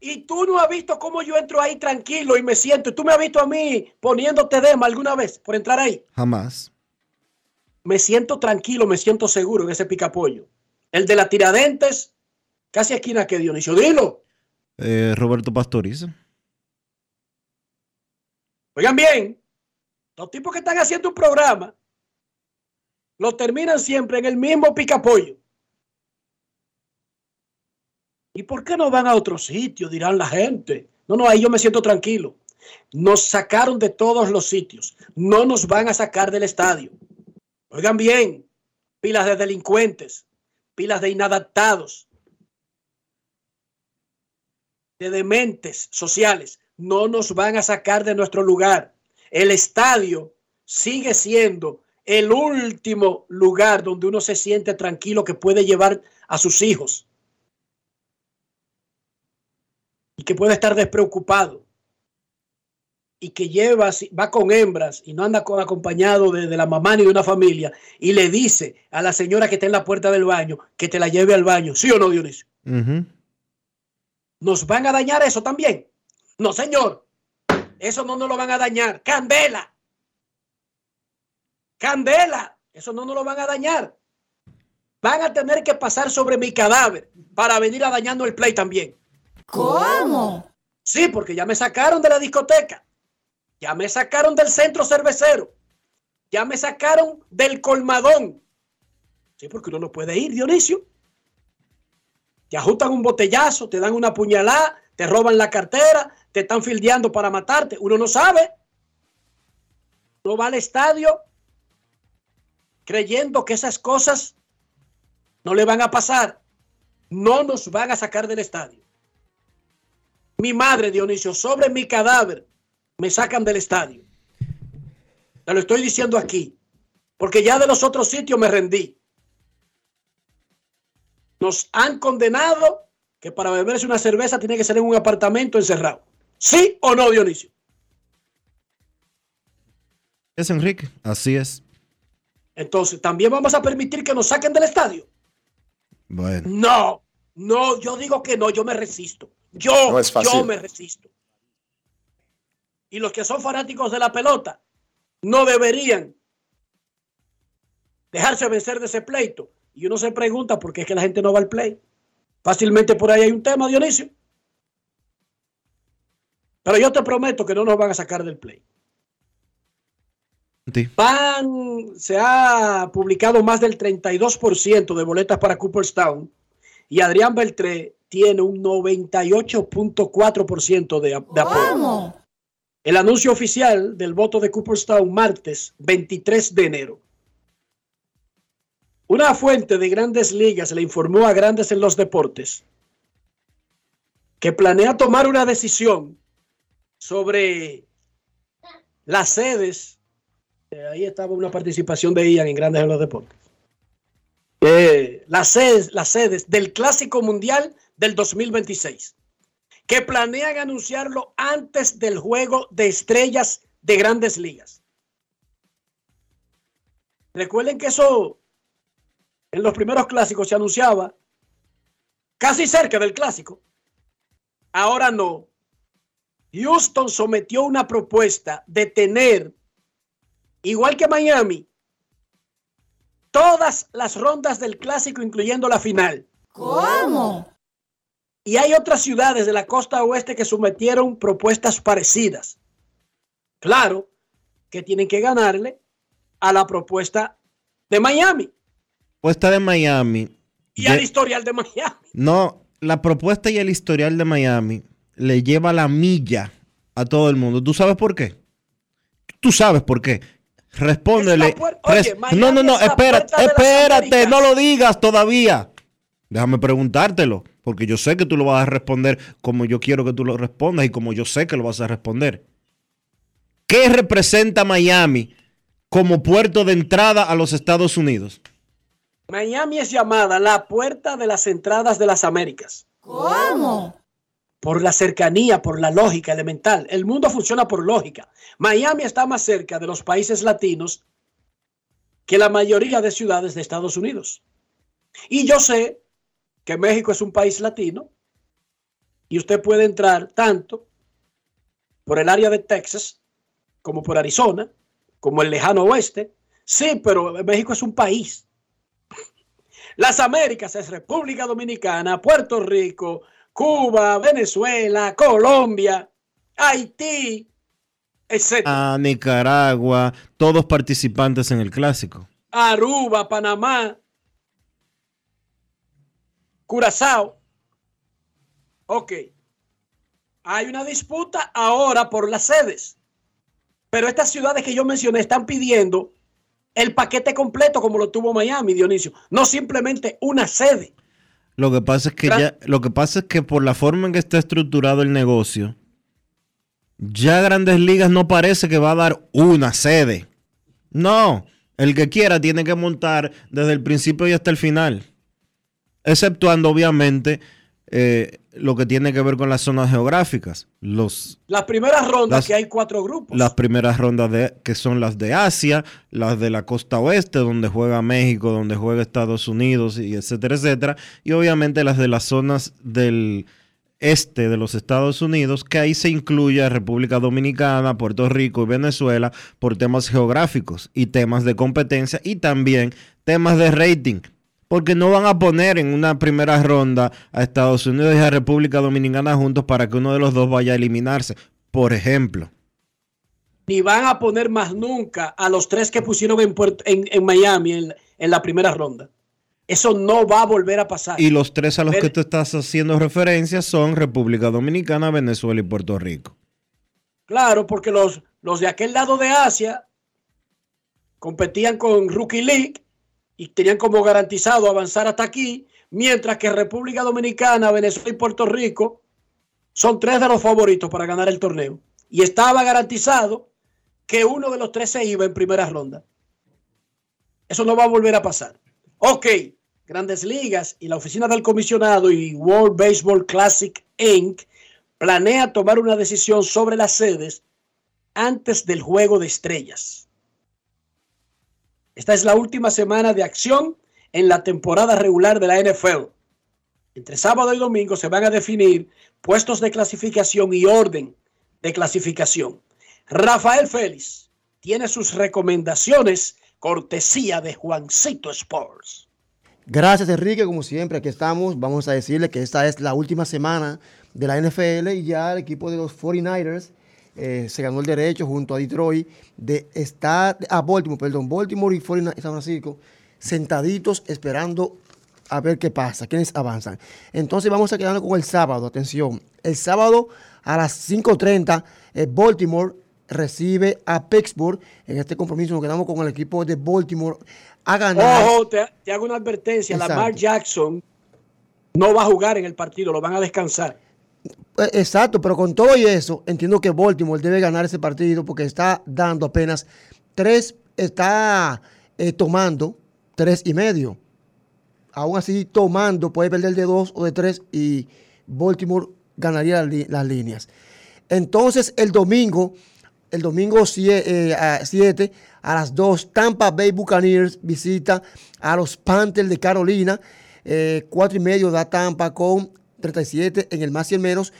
Y tú no has visto cómo yo entro ahí tranquilo y me siento. Y tú me has visto a mí poniéndote dema alguna vez por entrar ahí. Jamás. Me siento tranquilo, me siento seguro en ese picapollo. El de la tiradentes, casi esquina que Dionisio. Dilo. Eh, Roberto Pastoriza. Oigan bien, los tipos que están haciendo un programa lo terminan siempre en el mismo picapollo. ¿Y por qué no van a otro sitio? Dirán la gente. No, no, ahí yo me siento tranquilo. Nos sacaron de todos los sitios. No nos van a sacar del estadio. Oigan bien, pilas de delincuentes, pilas de inadaptados, de dementes sociales. No nos van a sacar de nuestro lugar. El estadio sigue siendo el último lugar donde uno se siente tranquilo que puede llevar a sus hijos y que puede estar despreocupado y que lleva, va con hembras y no anda con, acompañado de, de, la mamá ni de una familia y le dice a la señora que está en la puerta del baño que te la lleve al baño, ¿sí o no, Dionisio? Uh -huh. ¿Nos van a dañar eso también? No, señor. Eso no nos lo van a dañar. Candela. Candela. Eso no nos lo van a dañar. Van a tener que pasar sobre mi cadáver para venir a dañando el play también. ¿Cómo? Sí, porque ya me sacaron de la discoteca. Ya me sacaron del centro cervecero. Ya me sacaron del colmadón. Sí, porque uno no puede ir, Dionisio. Te ajustan un botellazo, te dan una puñalada, te roban la cartera, te están fildeando para matarte. Uno no sabe. No va al estadio creyendo que esas cosas no le van a pasar. No nos van a sacar del estadio. Mi madre, Dionisio, sobre mi cadáver me sacan del estadio. Te lo estoy diciendo aquí, porque ya de los otros sitios me rendí. Nos han condenado que para beberse una cerveza tiene que ser en un apartamento encerrado. ¿Sí o no, Dionisio? Es Enrique, así es. Entonces, ¿también vamos a permitir que nos saquen del estadio? Bueno. No, no, yo digo que no, yo me resisto. Yo, no es yo me resisto. Y los que son fanáticos de la pelota no deberían dejarse vencer de ese pleito. Y uno se pregunta por qué es que la gente no va al play. Fácilmente por ahí hay un tema, Dionisio. Pero yo te prometo que no nos van a sacar del play. Sí. Van, se ha publicado más del 32% de boletas para Cooperstown y Adrián Beltré tiene un 98.4% de, de apoyo. El anuncio oficial del voto de Cooperstown martes 23 de enero. Una fuente de grandes ligas le informó a Grandes en los Deportes que planea tomar una decisión sobre las sedes. Eh, ahí estaba una participación de Ian en Grandes en los Deportes. Eh, las, sedes, las sedes del Clásico Mundial del 2026, que planean anunciarlo antes del juego de estrellas de grandes ligas. Recuerden que eso en los primeros clásicos se anunciaba casi cerca del clásico. Ahora no. Houston sometió una propuesta de tener, igual que Miami, todas las rondas del clásico, incluyendo la final. ¿Cómo? Y hay otras ciudades de la costa oeste que sometieron propuestas parecidas. Claro que tienen que ganarle a la propuesta de Miami. Propuesta de Miami. Y de... al historial de Miami. No, la propuesta y el historial de Miami le lleva la milla a todo el mundo. ¿Tú sabes por qué? Tú sabes por qué. Respóndele. Oye, no, no, no, espérate, espérate, no lo digas todavía. Déjame preguntártelo, porque yo sé que tú lo vas a responder como yo quiero que tú lo respondas y como yo sé que lo vas a responder. ¿Qué representa Miami como puerto de entrada a los Estados Unidos? Miami es llamada la puerta de las entradas de las Américas. ¿Cómo? Por la cercanía, por la lógica elemental. El mundo funciona por lógica. Miami está más cerca de los países latinos que la mayoría de ciudades de Estados Unidos. Y yo sé que México es un país latino y usted puede entrar tanto por el área de Texas como por Arizona, como el lejano oeste. Sí, pero México es un país. Las Américas es República Dominicana, Puerto Rico, Cuba, Venezuela, Colombia, Haití, etc. Ah, Nicaragua, todos participantes en el clásico. Aruba, Panamá, Curazao. Ok. Hay una disputa ahora por las sedes. Pero estas ciudades que yo mencioné están pidiendo el paquete completo como lo tuvo Miami, Dionisio. No simplemente una sede. Lo que pasa es que ya, lo que pasa es que por la forma en que está estructurado el negocio, ya Grandes Ligas no parece que va a dar una sede. No, el que quiera tiene que montar desde el principio y hasta el final. Exceptuando, obviamente, eh, lo que tiene que ver con las zonas geográficas. Los, Las primeras rondas Las- que hay cuatro grupos. las primeras rondas de, que son las de Asia, las de la costa oeste, donde juega México, donde juega Estados Unidos, y etcétera, etcétera. Y obviamente las de las zonas del este de los Estados Unidos, que ahí se incluye República Dominicana, Puerto Rico y Venezuela por temas geográficos y temas de competencia y también temas de rating. Porque no van a poner en una primera ronda a Estados Unidos y a República Dominicana juntos para que uno de los dos vaya a eliminarse. Por ejemplo. Ni van a poner más nunca a los tres que pusieron en, Puerto- en, en Miami en, en la primera ronda. Eso no va a volver a pasar. Y los tres a los que tú estás haciendo referencia son República Dominicana, Venezuela y Puerto Rico. Claro, porque los, los de aquel lado de Asia competían con Rookie League y tenían como garantizado avanzar hasta aquí, mientras que República Dominicana, Venezuela y Puerto Rico son tres de los favoritos para ganar el torneo. Y estaba garantizado que uno de los tres se iba en primera ronda. Eso no va a volver a pasar. Ok, Grandes Ligas y la oficina del comisionado y World Baseball Classic Inc. planea tomar una decisión sobre las sedes antes del juego de estrellas. Esta es la última semana de acción en la temporada regular de la NFL. Entre sábado y domingo se van a definir puestos de clasificación y orden de clasificación. Rafael Félix tiene sus recomendaciones cortesía de Juancito Sports. Gracias Enrique, como siempre, aquí estamos. Vamos a decirle que esta es la última semana de la NFL y ya el equipo de los 49ers eh, se ganó el derecho junto a Detroit de estar, a Baltimore, perdón, Baltimore y 49 San Francisco sentaditos esperando a ver qué pasa, quiénes avanzan. Entonces vamos a quedarnos con el sábado, atención. El sábado a las 5.30, eh, Baltimore recibe a Pittsburgh. En este compromiso nos quedamos con el equipo de Baltimore a ganar. Ojo, te, te hago una advertencia. Exacto. Lamar Jackson no va a jugar en el partido, lo van a descansar. Eh, Exacto, pero con todo y eso, entiendo que Baltimore debe ganar ese partido porque está dando apenas tres, está eh, tomando tres y medio. Aún así, tomando, puede perder de dos o de tres y Baltimore ganaría las, líneas. Entonces, el domingo, el domingo 7 a las 2, Tampa Bay Buccaneers visita a los Panthers de Carolina. Eh, cuatro y medio da Tampa con 37 en el más y el menos.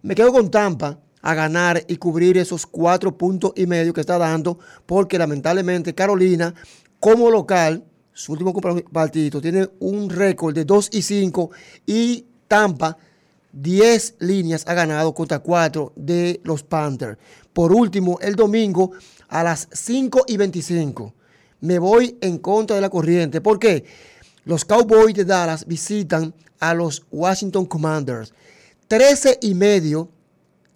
Me quedo con Tampa a ganar y cubrir esos cuatro puntos y medio que está dando, porque lamentablemente Carolina, como local, su último partido, tiene un récord de 2 y 5 y Tampa 10 líneas ha ganado contra 4 de los Panthers. Por último, el domingo a las 5 y 25 me voy en contra de la corriente. ¿Por qué? Los Cowboys de Dallas visitan a los Washington Commanders. 13 y medio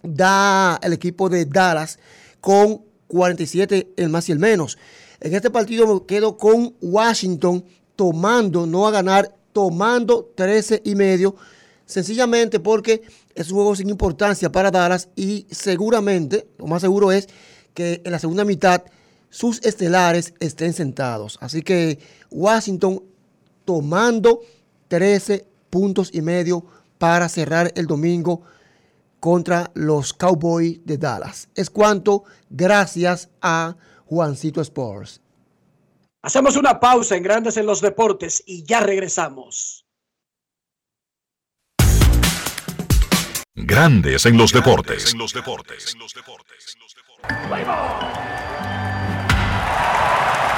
da el equipo de Dallas con 47 el más y el menos. En este partido me quedo con Washington tomando, no a ganar, tomando 13 y medio, sencillamente porque es un juego sin importancia para Dallas y seguramente, lo más seguro es que en la segunda mitad sus estelares estén sentados. Así que Washington tomando 13 puntos y medio para cerrar el domingo contra los Cowboys de Dallas. Es cuanto gracias a Juancito Sports. Hacemos una pausa en Grandes en los Deportes y ya regresamos. Grandes en los deportes. En los deportes.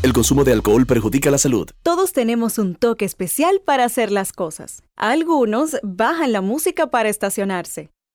El consumo de alcohol perjudica la salud. Todos tenemos un toque especial para hacer las cosas. Algunos bajan la música para estacionarse.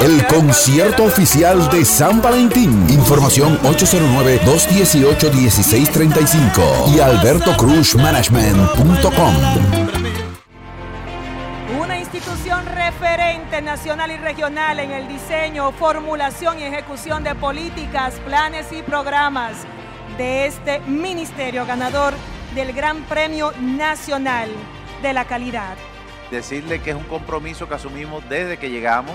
El concierto oficial de San Valentín. Información 809-218-1635 y albertocruzmanagement.com. Una institución referente nacional y regional en el diseño, formulación y ejecución de políticas, planes y programas de este ministerio ganador del Gran Premio Nacional de la Calidad decirle que es un compromiso que asumimos desde que llegamos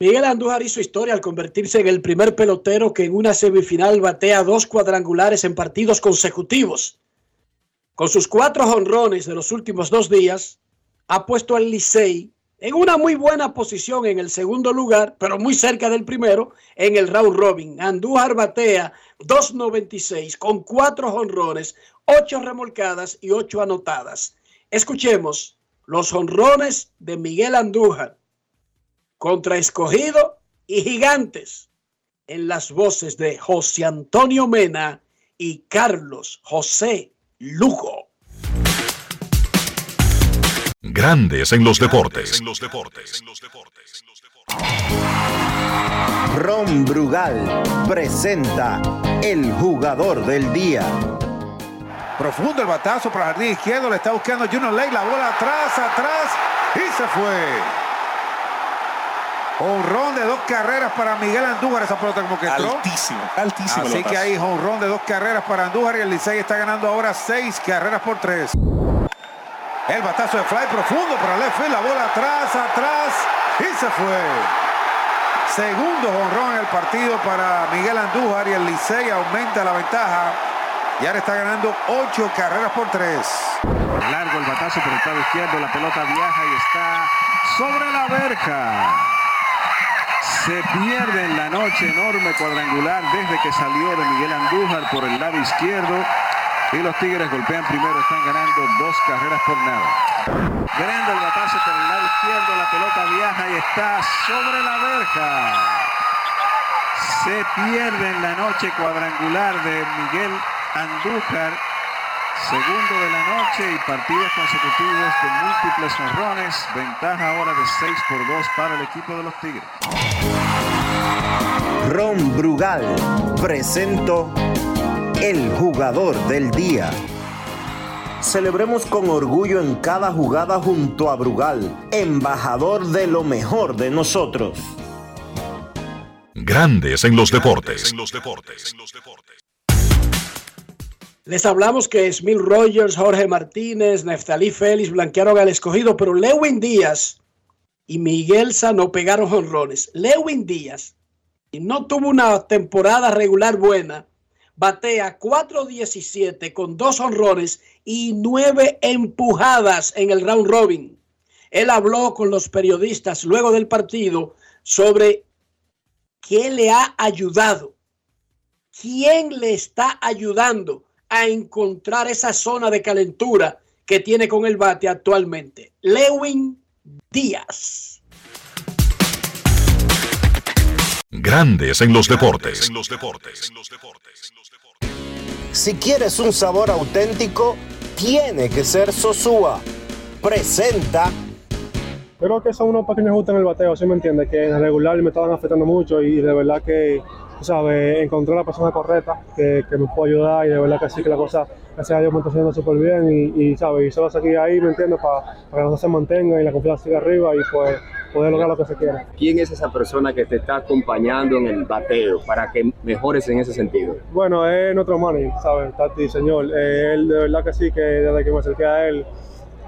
Miguel Andújar hizo historia al convertirse en el primer pelotero que en una semifinal batea dos cuadrangulares en partidos consecutivos. Con sus cuatro jonrones de los últimos dos días, ha puesto al Licey en una muy buena posición en el segundo lugar, pero muy cerca del primero, en el round robin. Andújar batea 2.96 con cuatro jonrones, ocho remolcadas y ocho anotadas. Escuchemos los honrones de Miguel Andújar contra Escogido y Gigantes en las voces de José Antonio Mena y Carlos José Lujo. Grandes en los deportes. Ron Brugal presenta el jugador del día. Profundo el batazo para el jardín izquierdo. Le está buscando Junior Lake. La bola atrás, atrás. Y se fue. Honrón de dos carreras para Miguel Andújar. Esa pelota como que entró. Altísimo, altísimo. Así que ahí honrón de dos carreras para Andújar. Y el Licey está ganando ahora seis carreras por tres. El batazo de fly profundo para left field. La bola atrás, atrás. Y se fue. Segundo honrón en el partido para Miguel Andújar. Y el Licey aumenta la ventaja. Y ahora está ganando ocho carreras por tres. Largo el batazo por el lado izquierdo. La pelota viaja y está sobre la verja. Se pierde en la noche enorme cuadrangular desde que salió de Miguel Andújar por el lado izquierdo. Y los Tigres golpean primero, están ganando dos carreras por nada. Ganando el batazo por el lado izquierdo, la pelota viaja y está sobre la verja. Se pierde en la noche cuadrangular de Miguel Andújar Segundo de la noche y partidos consecutivos de múltiples honrones. Ventaja ahora de 6 por 2 para el equipo de los Tigres. Ron Brugal presento el jugador del día. Celebremos con orgullo en cada jugada junto a Brugal, embajador de lo mejor de nosotros. Grandes en los deportes. Les hablamos que Smil Rogers, Jorge Martínez, Neftalí Félix blanquearon al escogido, pero Lewin Díaz y Miguel Sano pegaron jonrones. Lewin Díaz y no tuvo una temporada regular buena. Batea 4.17 con dos honrones y nueve empujadas en el round robin. Él habló con los periodistas luego del partido sobre qué le ha ayudado, quién le está ayudando a encontrar esa zona de calentura que tiene con el bate actualmente. Lewin Díaz. Grandes en los deportes. Si quieres un sabor auténtico, tiene que ser Sosúa. Presenta Creo que son unos pequeños ajustes en el bateo, ¿sí me entiendes? Que en el regular me estaban afectando mucho y de verdad que, sabes, encontré la persona correcta que, que me puede ayudar y de verdad que sí que la cosa, gracias a Dios, me está haciendo súper bien y, y, ¿sabes? Y solo seguir ahí, ¿me entiendes? Para, para que la cosa se mantenga y la confianza siga arriba y pues poder lograr lo que se quiera. ¿Quién es esa persona que te está acompañando en el bateo para que mejores en ese sentido? Bueno, es nuestro manager, ¿sabes? Tati, señor. Eh, él de verdad que sí, que desde que me acerqué a él,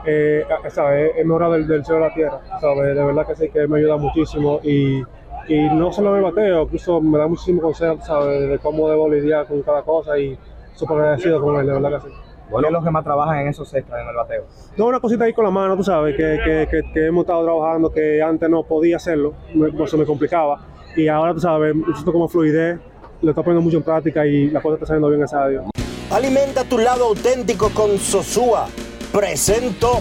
eh, ¿sabes? Es mejorado del, del cielo a la tierra, ¿sabes? De verdad que sí, que me ayuda muchísimo y, y no solo me bateo, incluso me da muchísimo consejo, ¿sabes? De cómo debo lidiar con cada cosa y súper agradecido con él, de verdad que sí. Bueno, es lo que más trabajan en esos extras en el bateo? No, una cosita ahí con la mano, tú sabes, que, que, que, que hemos estado trabajando, que antes no podía hacerlo, me, no se me complicaba. Y ahora, tú sabes, esto como fluidez, lo está poniendo mucho en práctica y la cosa está saliendo bien, gracias a Dios. Alimenta tu lado auténtico con Sosúa. Presento.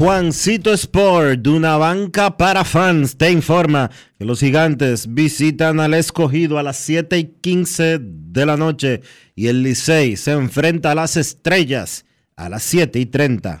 Juancito Sport, de una banca para fans, te informa que los gigantes visitan al escogido a las 7 y 15 de la noche y el Licey se enfrenta a las estrellas a las 7 y 30.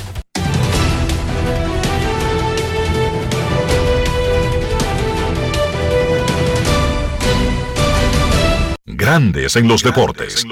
Grandes en los deportes.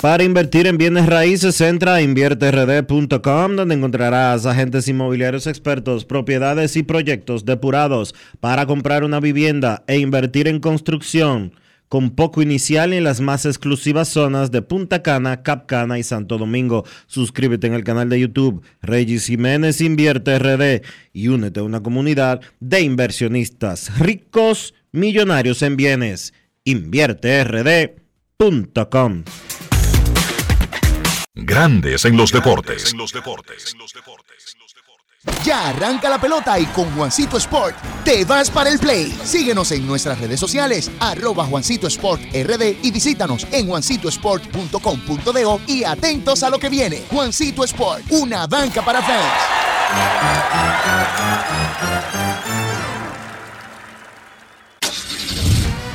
Para invertir en bienes raíces, entra a invierterd.com, donde encontrarás agentes inmobiliarios expertos, propiedades y proyectos depurados para comprar una vivienda e invertir en construcción con poco inicial en las más exclusivas zonas de Punta Cana, Capcana y Santo Domingo. Suscríbete en el canal de YouTube Regis Jiménez Invierte RD y únete a una comunidad de inversionistas ricos, millonarios en bienes. InvierteRD.com. Grandes en los deportes. Ya arranca la pelota y con Juancito Sport te vas para el play. Síguenos en nuestras redes sociales, arroba Juancito Sport RD y visítanos en juancitosport.com.do y atentos a lo que viene. Juancito Sport, una banca para fans.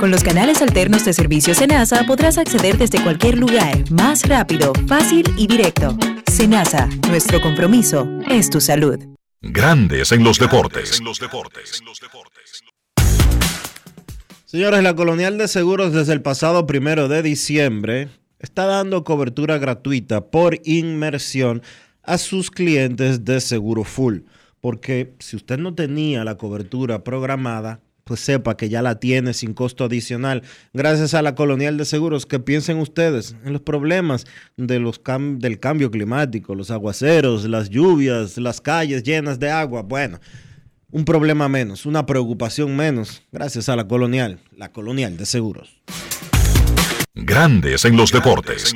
Con los canales alternos de servicio Senasa podrás acceder desde cualquier lugar, más rápido, fácil y directo. Senasa, nuestro compromiso es tu salud. Grandes en los deportes. Señores, la Colonial de Seguros desde el pasado primero de diciembre está dando cobertura gratuita por inmersión a sus clientes de Seguro Full. Porque si usted no tenía la cobertura programada, pues sepa que ya la tiene sin costo adicional. Gracias a la Colonial de Seguros, que piensen ustedes en los problemas de los cam- del cambio climático, los aguaceros, las lluvias, las calles llenas de agua. Bueno, un problema menos, una preocupación menos, gracias a la Colonial, la Colonial de Seguros. Grandes en los deportes.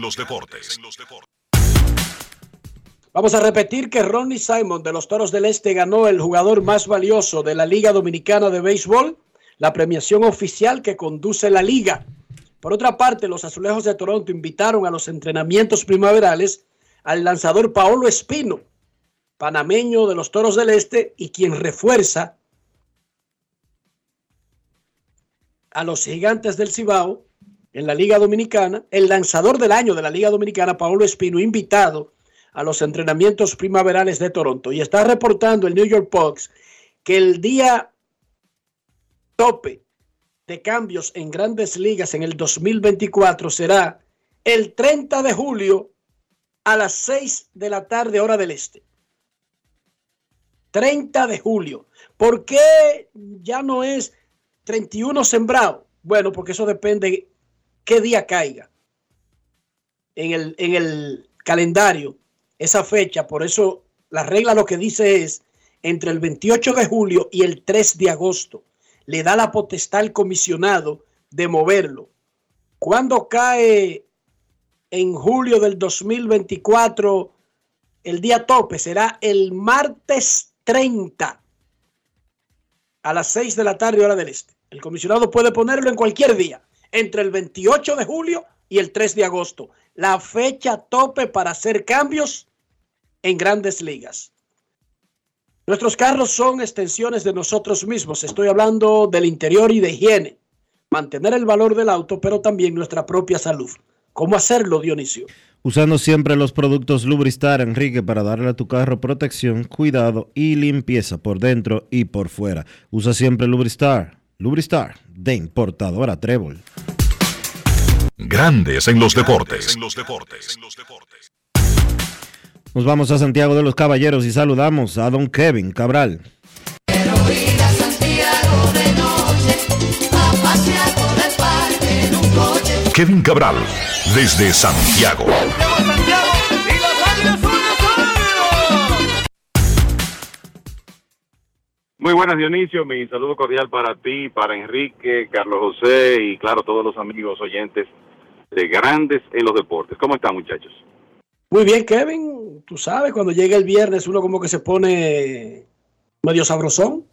Vamos a repetir que Ronnie Simon de los Toros del Este ganó el jugador más valioso de la Liga Dominicana de Béisbol, la premiación oficial que conduce la liga. Por otra parte, los Azulejos de Toronto invitaron a los entrenamientos primaverales al lanzador Paolo Espino, panameño de los Toros del Este y quien refuerza a los gigantes del Cibao en la Liga Dominicana, el lanzador del año de la Liga Dominicana, Paolo Espino, invitado a los entrenamientos primaverales de Toronto. Y está reportando el New York Post que el día tope de cambios en grandes ligas en el 2024 será el 30 de julio a las 6 de la tarde hora del este. 30 de julio. ¿Por qué ya no es 31 sembrado? Bueno, porque eso depende qué día caiga en el, en el calendario esa fecha. Por eso la regla lo que dice es entre el 28 de julio y el 3 de agosto. Le da la potestad al comisionado de moverlo. Cuando cae en julio del 2024 el día tope? Será el martes 30 a las 6 de la tarde hora del este. El comisionado puede ponerlo en cualquier día, entre el 28 de julio y el 3 de agosto. La fecha tope para hacer cambios en grandes ligas. Nuestros carros son extensiones de nosotros mismos. Estoy hablando del interior y de higiene. Mantener el valor del auto, pero también nuestra propia salud. ¿Cómo hacerlo, Dionisio? Usando siempre los productos Lubristar, Enrique, para darle a tu carro protección, cuidado y limpieza por dentro y por fuera. Usa siempre Lubristar. Lubristar, de importadora Trébol. Grandes en los deportes. Nos vamos a Santiago de los Caballeros y saludamos a don Kevin Cabral. Kevin Cabral, desde Santiago. Muy buenas, Dionisio. Mi saludo cordial para ti, para Enrique, Carlos José y, claro, todos los amigos oyentes de Grandes en los Deportes. ¿Cómo están, muchachos? Muy bien, Kevin. Tú sabes, cuando llega el viernes uno como que se pone medio sabrosón.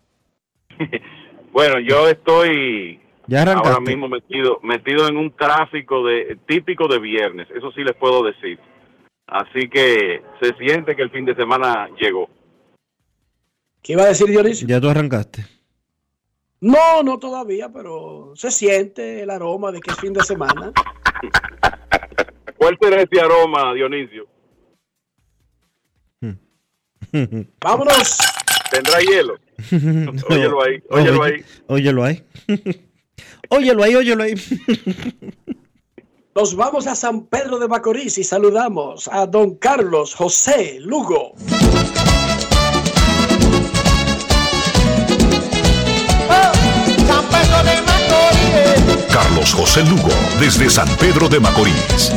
Bueno, yo estoy Ya ahora mismo metido, metido en un tráfico de típico de viernes. Eso sí les puedo decir. Así que se siente que el fin de semana llegó. ¿Qué iba a decir Dionisio? Ya tú arrancaste. No, no todavía, pero se siente el aroma de que es fin de semana. ¿Cuál será ese aroma, Dionisio? Vámonos. ¿Tendrá hielo? Óyelo ahí, óyelo ahí. Óyelo ahí. óyelo ahí, óyelo ahí. Nos vamos a San Pedro de Macorís y saludamos a don Carlos José Lugo. San Pedro de Macorís. Carlos José Lugo, desde San Pedro de Macorís.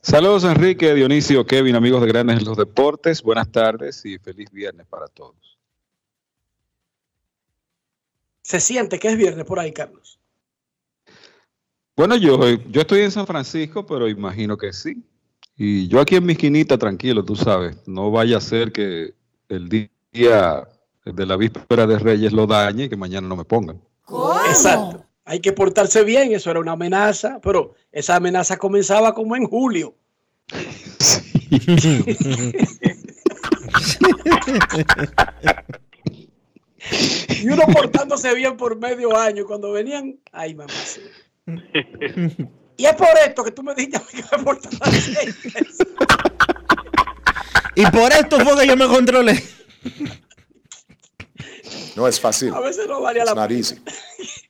Saludos Enrique, Dionisio, Kevin, amigos de Grandes en los Deportes. Buenas tardes y feliz viernes para todos. Se siente que es viernes por ahí, Carlos. Bueno, yo, yo estoy en San Francisco, pero imagino que sí. Y yo aquí en mi esquinita, tranquilo, tú sabes, no vaya a ser que el día de la víspera de Reyes lo dañe y que mañana no me pongan. Exacto. Hay que portarse bien, eso era una amenaza, pero esa amenaza comenzaba como en julio. y uno portándose bien por medio año. Cuando venían, ay mamá. sí. Y es por esto que tú me dijiste a mí que me portaba bien. Y por esto fue que yo me controlé. No es fácil. A veces no valía la It's easy.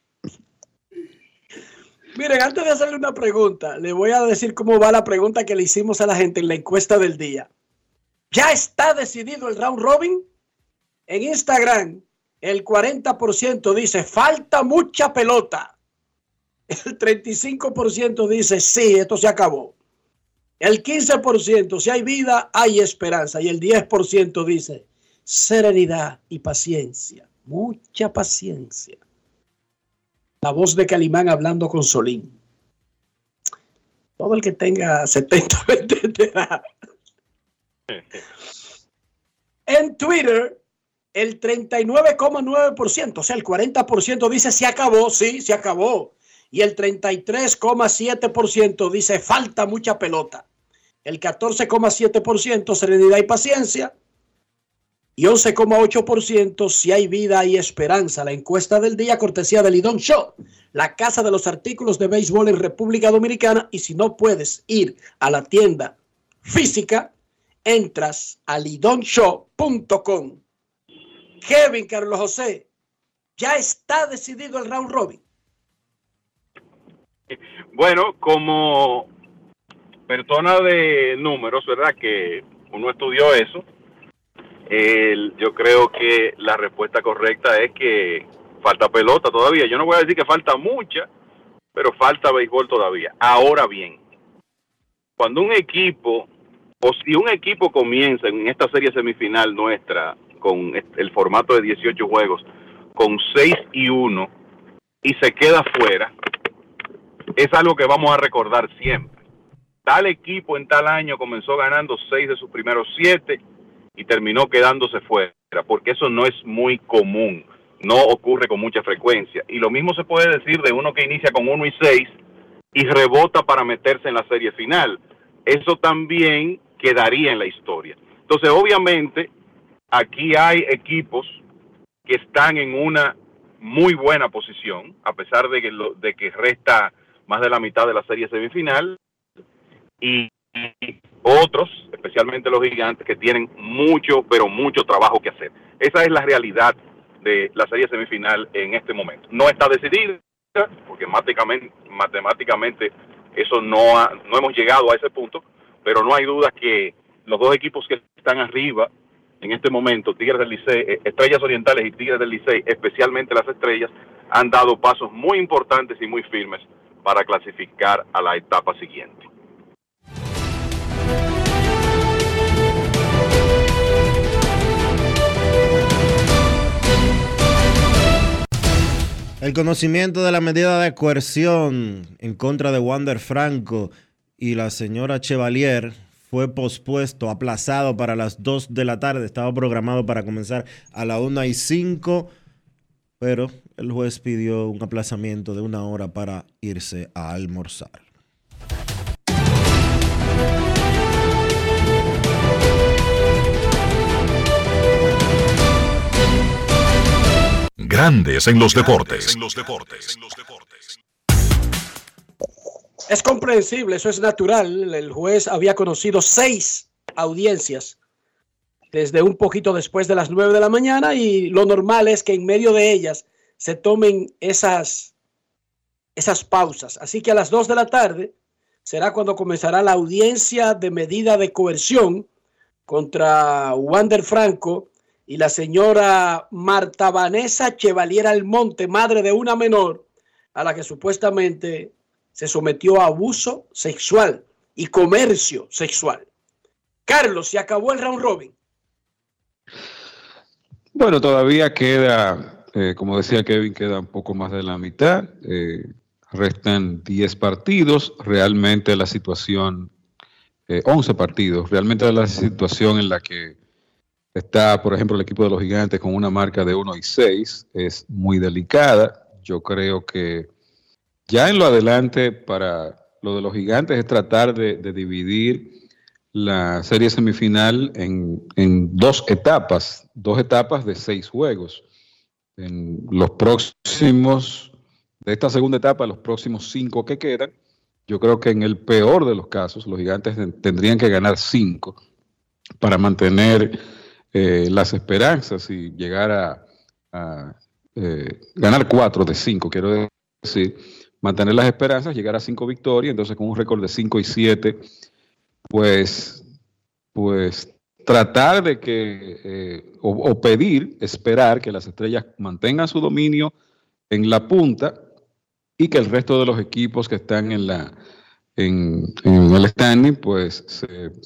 Miren, antes de hacerle una pregunta, le voy a decir cómo va la pregunta que le hicimos a la gente en la encuesta del día. ¿Ya está decidido el round robin? En Instagram, el 40% dice, falta mucha pelota. El 35% dice, sí, esto se acabó. El 15%, si hay vida, hay esperanza. Y el 10% dice, serenidad y paciencia. Mucha paciencia. La voz de Calimán hablando con Solín. Todo el que tenga 70 entenderá. En Twitter, el 39,9%, o sea, el 40% dice se acabó, sí, se acabó. Y el 33,7% dice falta mucha pelota. El 14,7% serenidad y paciencia. Y 11,8% si hay vida y esperanza. La encuesta del día, cortesía del Lidón Show, la casa de los artículos de béisbol en República Dominicana. Y si no puedes ir a la tienda física, entras a lidonshow.com. Kevin Carlos José, ya está decidido el round robin. Bueno, como persona de números, ¿verdad? Que uno estudió eso. El- yo creo que la respuesta correcta es que falta pelota todavía. Yo no voy a decir que falta mucha, pero falta béisbol todavía. Ahora bien, cuando un equipo, o si un equipo comienza en esta serie semifinal nuestra, con el formato de 18 juegos, con 6 y 1, y se queda fuera, es algo que vamos a recordar siempre. Tal equipo en tal año comenzó ganando 6 de sus primeros 7 y terminó quedándose fuera, porque eso no es muy común, no ocurre con mucha frecuencia. Y lo mismo se puede decir de uno que inicia con 1 y 6 y rebota para meterse en la serie final. Eso también quedaría en la historia. Entonces, obviamente, aquí hay equipos que están en una muy buena posición, a pesar de que, lo- de que resta más de la mitad de la serie semifinal, y, y otros, especialmente los gigantes, que tienen mucho, pero mucho trabajo que hacer. Esa es la realidad de la serie semifinal en este momento. No está decidida, porque matemáticamente, matemáticamente eso no, ha- no hemos llegado a ese punto, pero no hay duda que los dos equipos que están arriba en este momento, Tigres del Licey, eh, Estrellas Orientales y Tigres del Licey, especialmente las Estrellas, han dado pasos muy importantes y muy firmes para clasificar a la etapa siguiente. El conocimiento de la medida de coerción en contra de Wander Franco y la señora Chevalier fue pospuesto, aplazado para las 2 de la tarde. Estaba programado para comenzar a la 1 y 5, pero el juez pidió un aplazamiento de una hora para irse a almorzar. Grandes en los deportes. Es comprensible, eso es natural. El juez había conocido seis audiencias desde un poquito después de las nueve de la mañana y lo normal es que en medio de ellas se tomen esas, esas pausas. Así que a las dos de la tarde será cuando comenzará la audiencia de medida de coerción contra Wander Franco y la señora Marta Vanessa Chevalier Almonte, madre de una menor a la que supuestamente se sometió a abuso sexual y comercio sexual. Carlos, se acabó el round robin. Bueno, todavía queda, eh, como decía Kevin, queda un poco más de la mitad. Eh, restan 10 partidos. Realmente la situación, eh, 11 partidos. Realmente la situación en la que Está, por ejemplo, el equipo de los gigantes con una marca de 1 y 6. Es muy delicada. Yo creo que ya en lo adelante para lo de los gigantes es tratar de, dividir la serie semifinal en, en, dos etapas, dos etapas de seis juegos. En los próximos, de esta segunda etapa, los próximos cinco que quedan, yo creo que en el peor de los casos, los gigantes tendrían que ganar cinco para mantener eh, las esperanzas y llegar a, eh, ganar cuatro de cinco, quiero decir, mantener las esperanzas, llegar a cinco victorias, entonces con un récord de cinco y siete, pues, pues tratar de que, eh, o, pedir, esperar que las estrellas mantengan su dominio en la punta y que el resto de los equipos que están en la, en, el standing, pues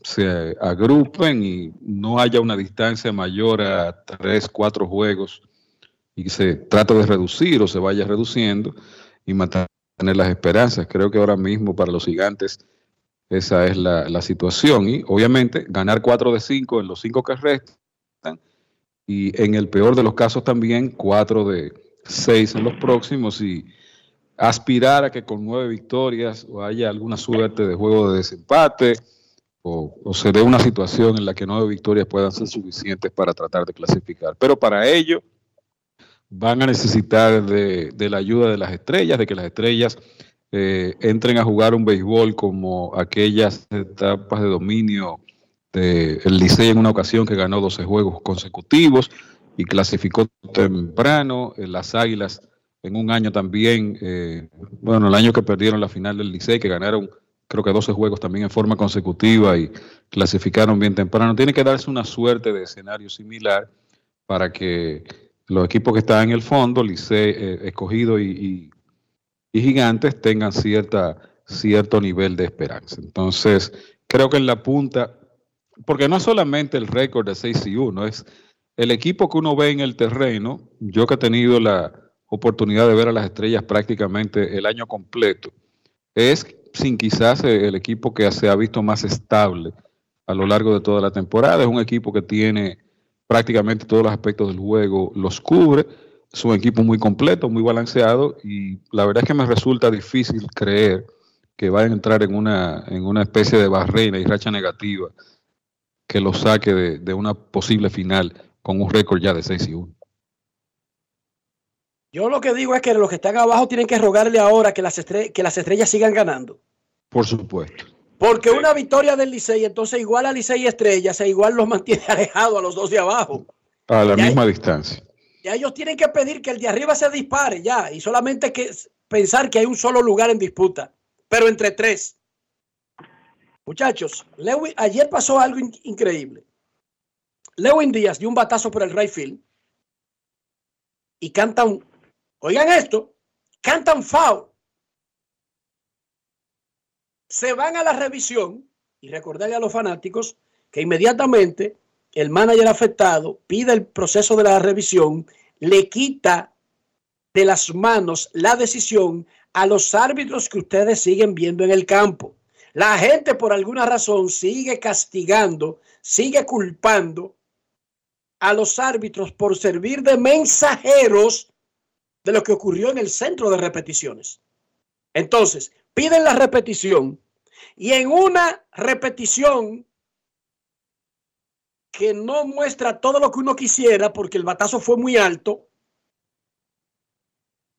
se, agrupen y no haya una distancia mayor a tres, cuatro juegos y se trata de reducir o se vaya reduciendo y mantener las esperanzas. Creo que ahora mismo para los gigantes esa es la, la situación y obviamente ganar cuatro de cinco en los cinco que restan y en el peor de los casos también cuatro de seis en los próximos y aspirar a que con nueve victorias o haya alguna suerte de juego de desempate o, se dé una situación en la que nueve victorias puedan ser suficientes para tratar de clasificar. Pero para ello van a necesitar de, la ayuda de las estrellas, de que las estrellas eh, entren a jugar un béisbol como aquellas etapas de dominio del el Licey en una ocasión que ganó 12 juegos consecutivos y clasificó temprano, en las Águilas en un año también, eh, bueno, el año que perdieron la final del Licey, que ganaron creo que 12 juegos también en forma consecutiva y clasificaron bien temprano. Tiene que darse una suerte de escenario similar para que los equipos que están en el fondo, Licey, eh, escogido y, y, gigantes, tengan cierta, cierto nivel de esperanza. Entonces, creo que en la punta, porque no es solamente el récord de 6 y 1, es el equipo que uno ve en el terreno, yo que he tenido la, oportunidad de ver a las estrellas prácticamente el año completo. Es sin quizás el equipo que se ha visto más estable a lo largo de toda la temporada. Es un equipo que tiene prácticamente todos los aspectos del juego, los cubre. Es un equipo muy completo, muy balanceado y la verdad es que me resulta difícil creer que vayan a entrar en una, en una especie de barrera y racha negativa que lo saque de, de una posible final con un récord ya de 6 y 1. Yo lo que digo es que los que están abajo tienen que rogarle ahora que las, que las estrellas sigan ganando. Por supuesto. Porque una victoria del Licey, entonces igual a Licey y Estrellas, e igual los mantiene alejados a los dos de abajo. A la misma distancia. Ya ellos tienen que pedir que el de arriba se dispare ya y solamente que pensar que hay un solo lugar en disputa, pero entre tres. Muchachos, ayer pasó algo increíble. Lewin Díaz dio un batazo por el right field y canta un Oigan esto, cantan foul. Se van a la revisión y recordarle a los fanáticos que inmediatamente el manager afectado pide el proceso de la revisión, le quita de las manos la decisión a los árbitros que ustedes siguen viendo en el campo. La gente por alguna razón sigue castigando, sigue culpando a los árbitros por servir de mensajeros de lo que ocurrió en el centro de repeticiones. Entonces, piden la repetición y en una repetición que no muestra todo lo que uno quisiera porque el batazo fue muy alto,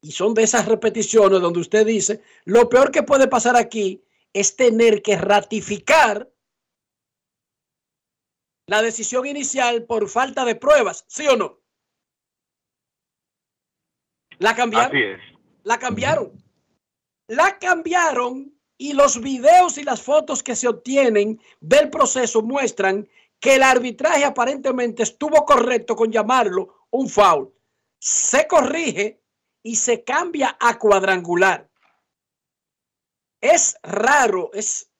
y son de esas repeticiones donde usted dice, lo peor que puede pasar aquí es tener que ratificar la decisión inicial por falta de pruebas, ¿sí o no? La cambiaron. Así es. La cambiaron. La cambiaron y los videos y las fotos que se obtienen del proceso muestran que el arbitraje aparentemente estuvo correcto con llamarlo un foul. Se corrige y se cambia a cuadrangular. Es raro, es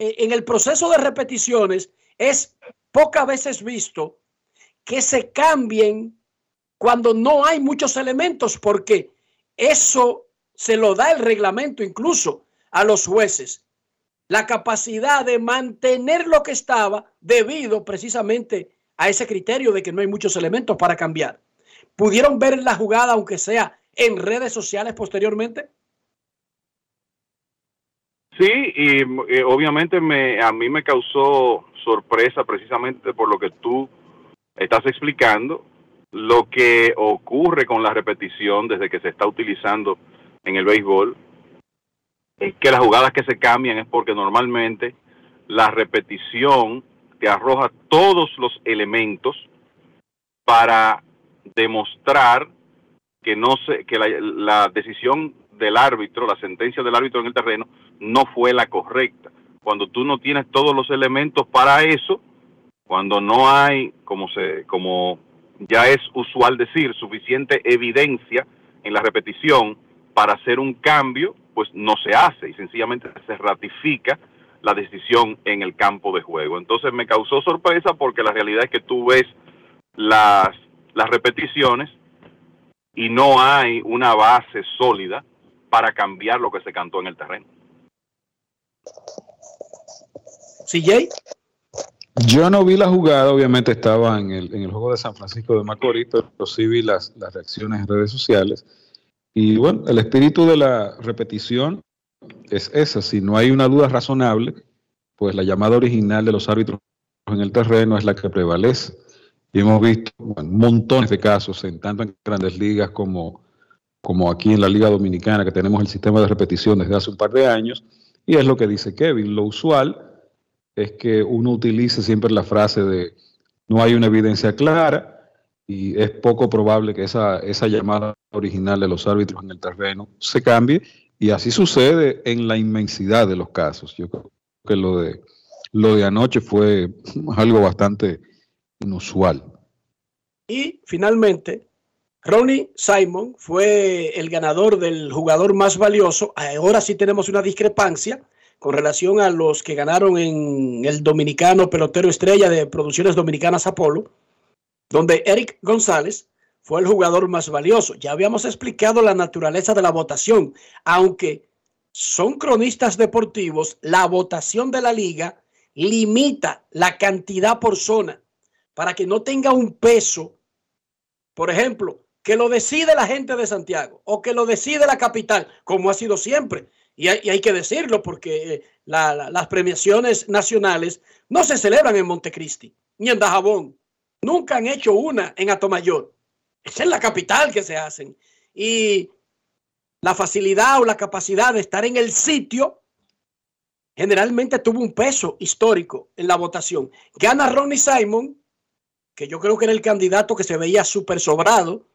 eh, en el proceso de repeticiones es pocas veces visto que se cambien cuando no hay muchos elementos, porque eso se lo da el reglamento incluso a los jueces. La capacidad de mantener lo que estaba debido precisamente a ese criterio de que no hay muchos elementos para cambiar. ¿Pudieron ver la jugada, aunque sea en redes sociales posteriormente? Sí, y eh, obviamente me, a mí me causó sorpresa precisamente por lo que tú estás explicando, lo que ocurre con la repetición desde que se está utilizando en el béisbol, es que las jugadas que se cambian es porque normalmente la repetición te arroja todos los elementos para demostrar que no se, que la, la decisión del árbitro, la sentencia del árbitro en el terreno, no fue la correcta. Cuando tú no tienes todos los elementos para eso, cuando no hay, como se, como ya es usual decir, suficiente evidencia en la repetición para hacer un cambio, pues no se hace y sencillamente se ratifica la decisión en el campo de juego. Entonces me causó sorpresa porque la realidad es que tú ves las, las repeticiones y no hay una base sólida para cambiar lo que se cantó en el terreno. CJ. Yo no vi la jugada, obviamente estaba en el, en el juego de San Francisco de Macorís, pero sí vi las, las reacciones en redes sociales. Y bueno, el espíritu de la repetición es esa. Si no hay una duda razonable, pues la llamada original de los árbitros en el terreno es la que prevalece. Y hemos visto bueno, montones de casos, en tanto en grandes ligas como, como aquí en la Liga Dominicana, que tenemos el sistema de repetición desde hace un par de años. Y es lo que dice Kevin. Lo usual es que uno utilice siempre la frase de no hay una evidencia clara y es poco probable que esa, esa llamada original de los árbitros en el terreno se cambie y así sucede en la inmensidad de los casos. Yo creo que lo de, lo de anoche fue algo bastante inusual. Y finalmente, Ronnie Simon fue el ganador del jugador más valioso. Ahora sí tenemos una discrepancia con relación a los que ganaron en el dominicano pelotero estrella de producciones dominicanas Apolo, donde Eric González fue el jugador más valioso. Ya habíamos explicado la naturaleza de la votación, aunque son cronistas deportivos, la votación de la liga limita la cantidad por zona para que no tenga un peso, por ejemplo, que lo decide la gente de Santiago o que lo decide la capital, como ha sido siempre. Y hay, que decirlo porque eh, la, la, las premiaciones nacionales no se celebran en Montecristi ni en Dajabón. Nunca han hecho una en Atomayor. Es en la capital que se hacen. Y la facilidad o la capacidad de estar en el sitio generalmente tuvo un peso histórico en la votación. Gana Ronnie Simon, que yo creo que era el candidato que se veía súper sobrado,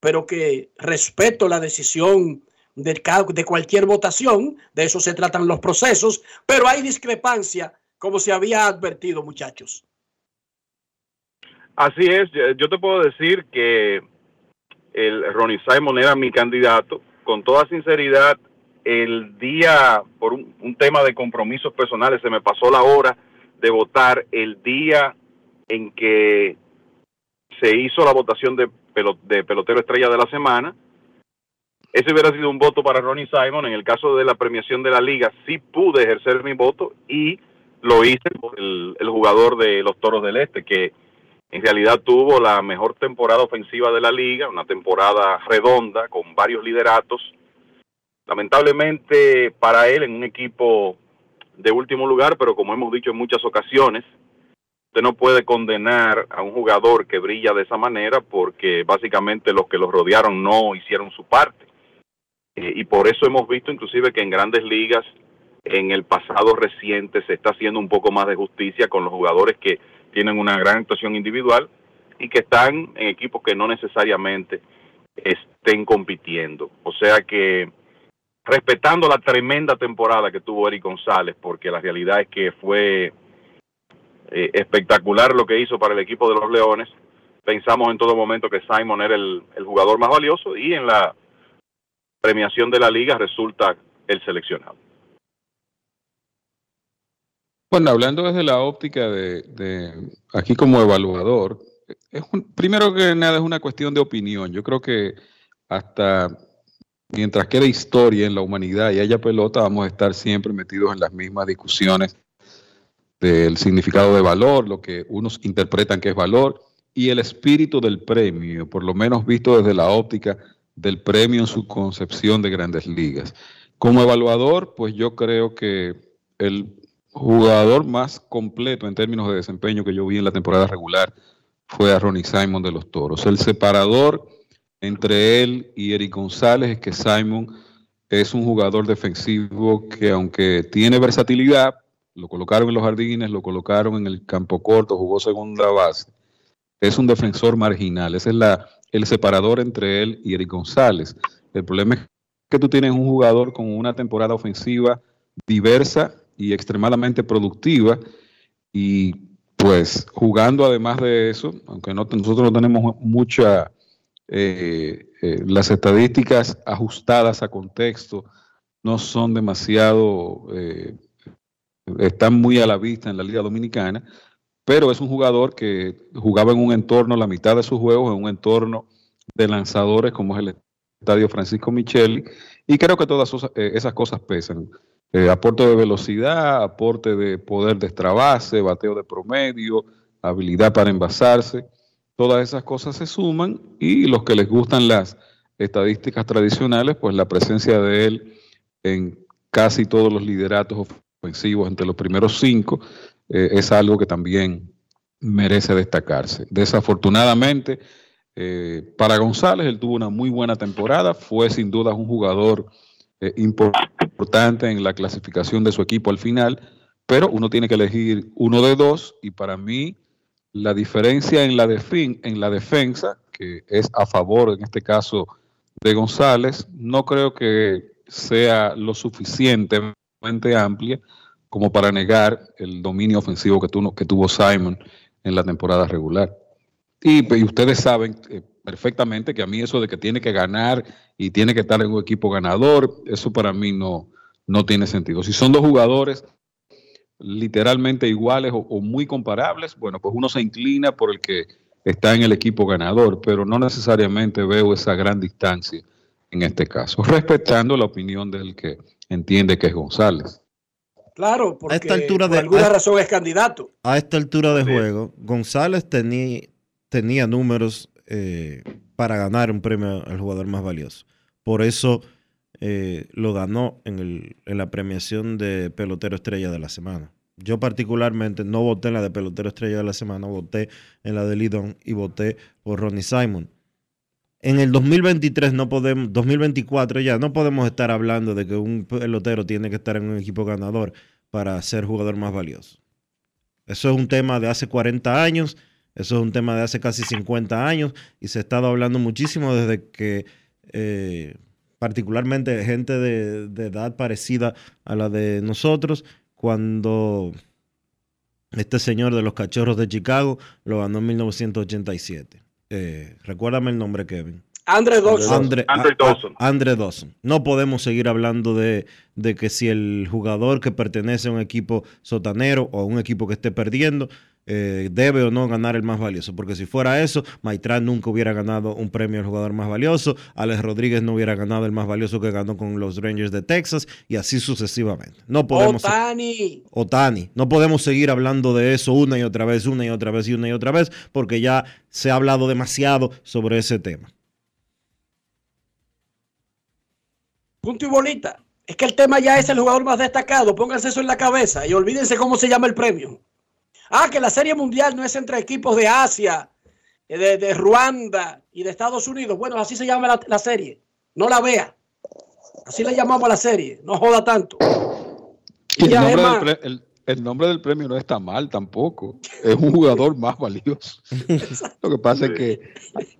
pero que respeto la decisión de, de, cualquier votación, de eso se tratan los procesos, pero hay discrepancia, como se había advertido, muchachos. Así es, yo te puedo decir que el Ronnie Simon era mi candidato. Con toda sinceridad, el día, por un, tema de compromisos personales, se me pasó la hora de votar el día en que se hizo la votación de pelotero estrella de la semana ese hubiera sido un voto para Ronnie Simon. En el caso de la premiación de la liga, sí pude ejercer mi voto y lo hice por el, jugador de los Toros del Este, que en realidad tuvo la mejor temporada ofensiva de la liga, una temporada redonda con varios lideratos. Lamentablemente para él en un equipo de último lugar, pero como hemos dicho en muchas ocasiones, usted no puede condenar a un jugador que brilla de esa manera porque básicamente los que los rodearon no hicieron su parte. Eh, y por eso hemos visto inclusive que en grandes ligas en el pasado reciente se está haciendo un poco más de justicia con los jugadores que tienen una gran actuación individual y que están en equipos que no necesariamente estén compitiendo. O sea que respetando la tremenda temporada que tuvo Eric González, porque la realidad es que fue eh, espectacular lo que hizo para el equipo de los Leones, pensamos en todo momento que Simon era el, el jugador más valioso y en la premiación de la liga resulta el seleccionado. Bueno, hablando desde la óptica de, aquí como evaluador, primero que nada es una cuestión de opinión. Yo creo que hasta mientras quede historia en la humanidad y haya pelota, vamos a estar siempre metidos en las mismas discusiones del significado de valor, lo que unos interpretan que es valor y el espíritu del premio, por lo menos visto desde la óptica del premio en su concepción de grandes ligas. Como evaluador, pues yo creo que el jugador más completo en términos de desempeño que yo vi en la temporada regular fue a Ronnie Simon de los Toros. El separador entre él y Eric González es que Simon es un jugador defensivo que aunque tiene versatilidad, lo colocaron en los jardines, lo colocaron en el campo corto, jugó segunda base, es un defensor marginal. Ese es la, el separador entre él y Eric González. El problema es que tú tienes un jugador con una temporada ofensiva diversa y extremadamente productiva y pues jugando además de eso, aunque no, nosotros no tenemos mucha, eh, eh, las estadísticas ajustadas a contexto no son demasiado, eh, están muy a la vista en la Liga Dominicana, pero es un jugador que jugaba en un entorno, la mitad de sus juegos, en un entorno de lanzadores como es el Estadio Francisco Micheli, y creo que todas esas, eh, esas cosas pesan. Eh, aporte de velocidad, aporte de poder de extra base, bateo de promedio, habilidad para envasarse, todas esas cosas se suman y los que les gustan las estadísticas tradicionales, pues la presencia de él en casi todos los lideratos ofensivos entre los primeros cinco eh, es algo que también merece destacarse. Desafortunadamente, eh, para González, él tuvo una muy buena temporada, fue sin duda un jugador eh, importante en la clasificación de su equipo al final, pero uno tiene que elegir uno de dos y para mí la diferencia en la, en la defensa, que es a favor en este caso de González, no creo que sea lo suficientemente amplia como para negar el dominio ofensivo que, tuvo- que tuvo Simon en la temporada regular. Y, y ustedes saben eh, perfectamente que a mí eso de que tiene que ganar y tiene que estar en un equipo ganador, eso para mí no, no tiene sentido. Si son dos jugadores literalmente iguales o, o muy comparables, bueno, pues uno se inclina por el que está en el equipo ganador, pero no necesariamente veo esa gran distancia en este caso, respetando la opinión del que entiende que es González. Claro, porque esta altura por de- alguna a- razón es candidato. A esta altura de juego, González tenía, tenía números eh, para ganar un premio al jugador más valioso. Por eso eh, lo ganó en, el- en la premiación de pelotero estrella de la semana. Yo particularmente no voté en la de pelotero estrella de la semana, voté en la de Lidón y voté por Ronnie Simon. En el 2023 no podemos, 2024 ya no podemos estar hablando de que un pelotero tiene que estar en un equipo ganador para ser jugador más valioso. Eso es un tema de hace 40 años, eso es un tema de hace casi 50 años y se ha estado hablando muchísimo desde que eh, particularmente gente de, edad parecida a la de nosotros, cuando este señor de los cachorros de Chicago lo ganó en 1987. Eh, recuérdame el nombre, Kevin. Andre Dawson. Andre, Andre a- a- Dawson. Andre Dawson. No podemos seguir hablando de, de que si el jugador que pertenece a un equipo sotanero o a un equipo que esté perdiendo eh, debe o no ganar el más valioso, porque si fuera eso, Maitrán nunca hubiera ganado un premio al jugador más valioso, Alex Rodríguez no hubiera ganado el más valioso que ganó con los Rangers de Texas y así sucesivamente. No podemos Otani. Otani, no podemos seguir hablando de eso una y otra vez, una y otra vez y una y otra vez, porque ya se ha hablado demasiado sobre ese tema. Punto y bolita. Es que el tema ya es el jugador más destacado. Pónganse eso en la cabeza y olvídense cómo se llama el premio. Ah, que la Serie Mundial no es entre equipos de Asia, eh, de, de Ruanda y de Estados Unidos. Bueno, así se llama la, la serie. No la vea. Así le llamamos a la serie. No joda tanto. Y el, nombre del pre- el- el nombre del premio no está mal tampoco. Es un jugador más valioso. Lo que pasa es que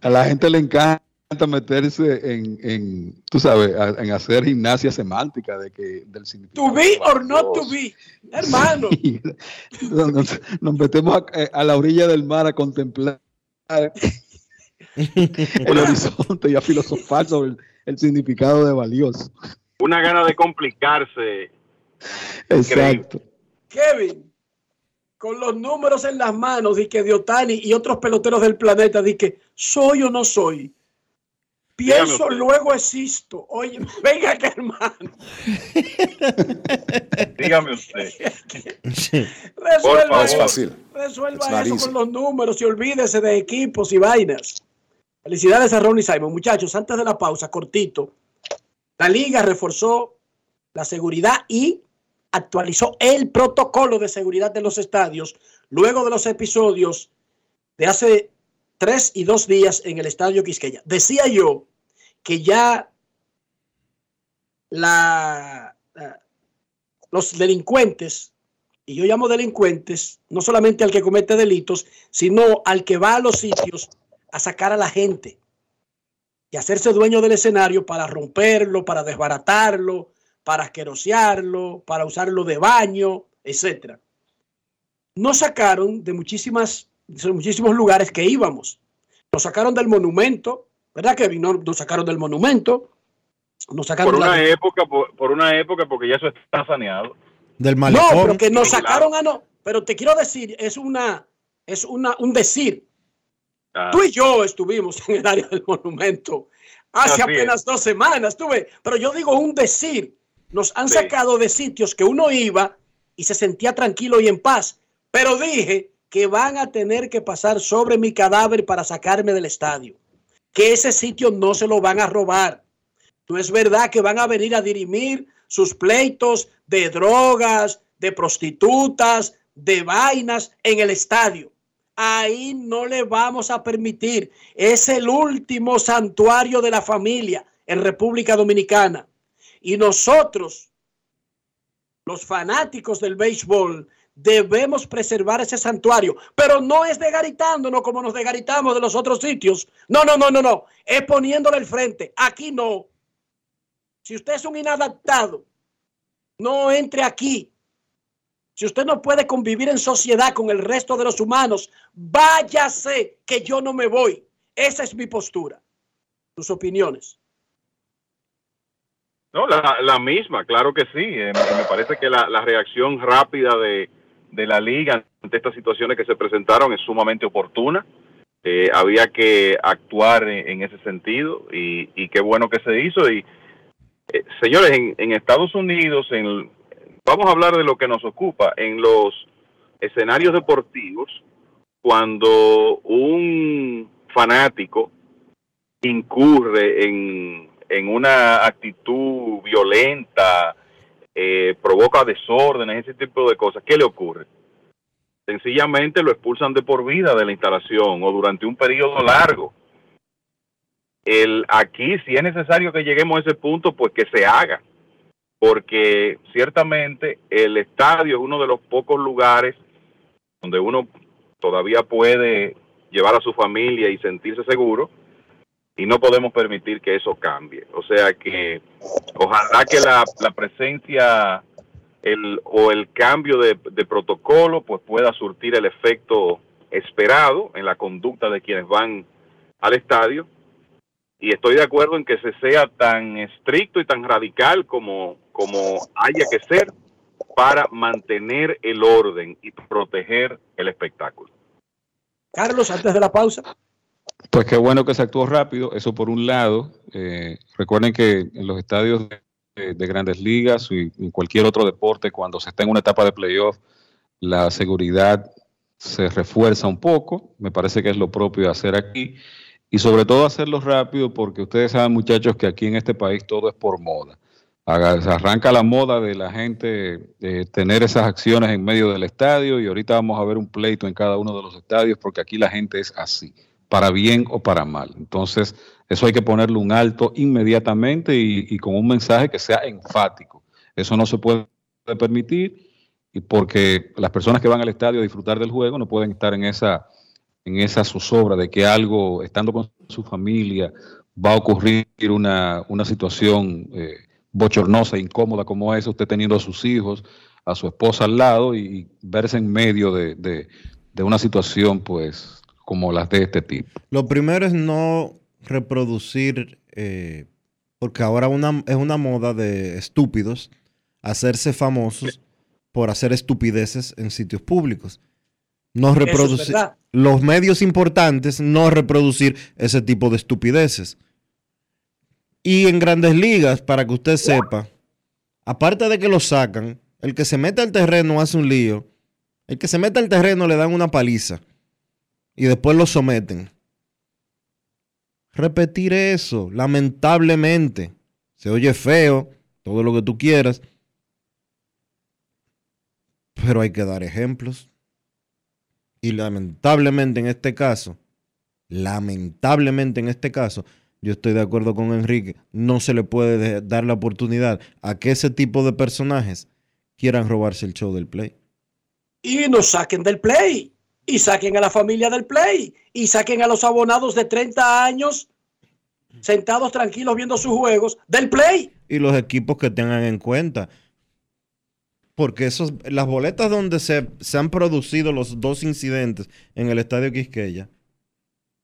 a la gente le encanta meterse en, en, tú sabes, a- en hacer gimnasia semántica de que del significado. To be or not to be. Hermano. Nos, nos- nos metemos a, a la orilla del mar a contemplar el horizonte y a filosofar sobre el, el significado de valioso. Una gana de complicarse. Exacto. Kevin, con los números en las manos, y que de Otani y otros peloteros del planeta, di que soy o no soy. Pienso, luego existo. Oye, venga que hermano. Dígame usted. Resuelva Es fácil. resuelva eso con los números y olvídese de equipos y vainas. Felicidades a Ronnie Simon. Muchachos, antes de la pausa, cortito. La liga reforzó la seguridad y actualizó el protocolo de seguridad de los estadios luego de los episodios de hace tres y dos días en el estadio Quisqueya. Decía yo que ya los delincuentes, y yo llamo delincuentes no solamente al que comete delitos, sino al que va a los sitios a sacar a la gente y hacerse dueño del escenario para romperlo, para desbaratarlo, para asquerosearlo, para usarlo de baño, etcétera. Nos sacaron de muchísimas, muchísimos lugares que íbamos. Nos sacaron del monumento, ¿verdad, Kevin? No, Nos sacaron del monumento. Nos sacaron Por de la- una época, por, por una época, porque ya eso está saneado. Del No, pero que nos sacaron a no. Pero te quiero decir, es una, es una, un decir. Ah. Tú y yo estuvimos en el área del monumento hace Así es. apenas dos semanas, tuve. Pero yo digo un decir. Nos han Sí. sacado de sitios que uno iba y se sentía tranquilo y en paz. Pero dije que van a tener que pasar sobre mi cadáver para sacarme del estadio. Que ese sitio no se lo van a robar. No es verdad que van a venir a dirimir sus pleitos de drogas, de prostitutas, de vainas en el estadio. Ahí no le vamos a permitir. Es el último santuario de la familia en República Dominicana. Y nosotros, los fanáticos del béisbol, debemos preservar ese santuario. Pero no es degaritándonos como nos degaritamos de los otros sitios. No, no, no, no, no. Es poniéndole el frente. Aquí no. Si usted es un inadaptado, no entre aquí. Si usted no puede convivir en sociedad con el resto de los humanos, váyase que yo no me voy. Esa es mi postura. Sus opiniones. No, la, misma, claro que sí. Eh, me, parece que la reacción rápida de, de la liga ante estas situaciones que se presentaron es sumamente oportuna. Eh, había que actuar en, ese sentido y, y qué bueno que se hizo. Y eh, señores, en, en Estados Unidos, en, vamos a hablar de lo que nos ocupa, en los escenarios deportivos, cuando un fanático incurre en, en una actitud violenta, eh, provoca desórdenes, ese tipo de cosas, ¿qué le ocurre? Sencillamente lo expulsan de por vida de la instalación o durante un periodo largo. El, aquí, si es necesario que lleguemos a ese punto, pues que se haga, porque ciertamente el estadio es uno de los pocos lugares donde uno todavía puede llevar a su familia y sentirse seguro y no podemos permitir que eso cambie. O sea que ojalá que la, la presencia el, o el cambio de, de protocolo pues pueda surtir el efecto esperado en la conducta de quienes van al estadio y estoy de acuerdo en que se sea tan estricto y tan radical como, como haya que ser para mantener el orden y proteger el espectáculo. Carlos, antes de la pausa. Pues qué bueno que se actuó rápido, eso por un lado. Eh, recuerden que en los estadios de, de, grandes ligas y en cualquier otro deporte, cuando se está en una etapa de playoff, la seguridad se refuerza un poco, me parece que es lo propio de hacer aquí, y sobre todo hacerlo rápido porque ustedes saben muchachos que aquí en este país todo es por moda. Arranca la moda de la gente de tener esas acciones en medio del estadio y ahorita vamos a ver un pleito en cada uno de los estadios porque aquí la gente es así, para bien o para mal. Entonces, eso hay que ponerle un alto inmediatamente y, con un mensaje que sea enfático. Eso no se puede permitir y porque las personas que van al estadio a disfrutar del juego no pueden estar en esa, en esa zozobra de que algo, estando con su familia, va a ocurrir una, una situación eh, bochornosa, incómoda como esa, usted teniendo a sus hijos, a su esposa al lado y, verse en medio de, de una situación pues como las de este tipo. Lo primero es no reproducir, eh, porque ahora una, es una moda de estúpidos hacerse famosos por hacer estupideces en sitios públicos. No reproducir es los medios importantes, no reproducir ese tipo de estupideces. Y en grandes ligas, para que usted sepa, aparte de que lo sacan, el que se mete al terreno hace un lío. El que se mete al terreno le dan una paliza y después lo someten. Repetir eso, lamentablemente, se oye feo, todo lo que tú quieras, pero hay que dar ejemplos. Y lamentablemente en este caso, lamentablemente en este caso, yo estoy de acuerdo con Enrique, no se le puede dar la oportunidad a que ese tipo de personajes quieran robarse el show del play. Y nos saquen del play. Y saquen a la familia del play. Y saquen a los abonados de 30 años sentados tranquilos viendo sus juegos del play. Y los equipos que tengan en cuenta porque esos, las boletas donde se, se, han producido los dos incidentes en el estadio Quisqueya.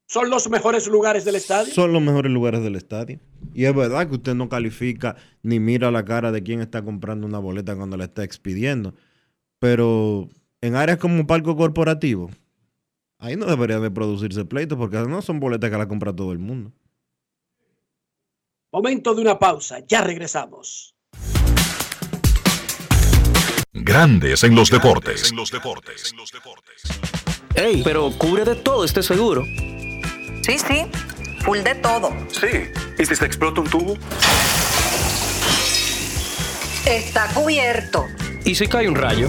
¿Son los mejores lugares del estadio? Son los mejores lugares del estadio. Y es verdad que usted no califica ni mira la cara de quién está comprando una boleta cuando la está expidiendo. Pero en áreas como un palco corporativo, ahí no debería de producirse pleitos porque no son boletas que la compra todo el mundo. Momento de una pausa, ya regresamos. Grandes en los deportes. Ey, pero cubre de todo este seguro. Sí, sí, full de todo. Sí, ¿y si se explota un tubo? Está cubierto. ¿Y si cae un rayo?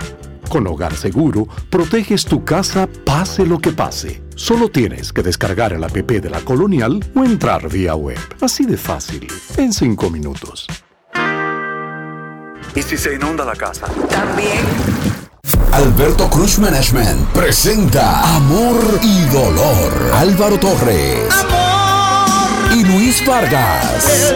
Con Hogar Seguro, proteges tu casa pase lo que pase. Solo tienes que descargar el app de la Colonial o entrar vía web. Así de fácil, en 5 minutos. ¿Y si se inunda la casa? También. Alberto Cruz Management presenta Amor y Dolor. Álvaro Torres. Amor. Y Luis Vargas.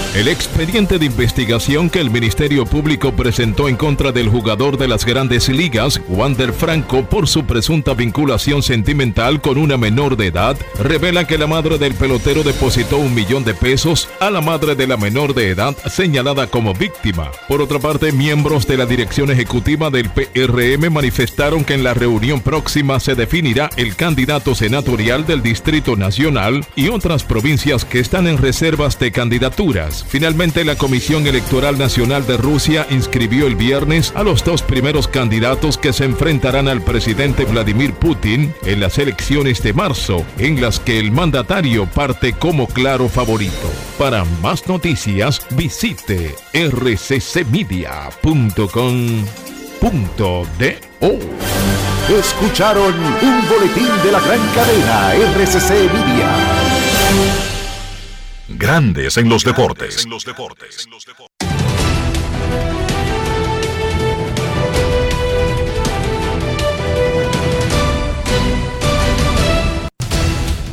El expediente de investigación que el Ministerio Público presentó en contra del jugador de las grandes ligas, Wander Franco, por su presunta vinculación sentimental con una menor de edad, revela que la madre del pelotero depositó un millón de pesos a la madre de la menor de edad señalada como víctima. Por otra parte, miembros de la dirección ejecutiva del PRM manifestaron que en la reunión próxima se definirá el candidato senatorial del Distrito Nacional y otras provincias que están en reservas de candidaturas. Finalmente, la Comisión Electoral Nacional de Rusia inscribió el viernes a los dos primeros candidatos que se enfrentarán al presidente Vladimir Putin en las elecciones de marzo, en las que el mandatario parte como claro favorito. Para más noticias, visite rccmedia.com.do. Escucharon un boletín de la gran cadena RCC Media. Grandes en los deportes.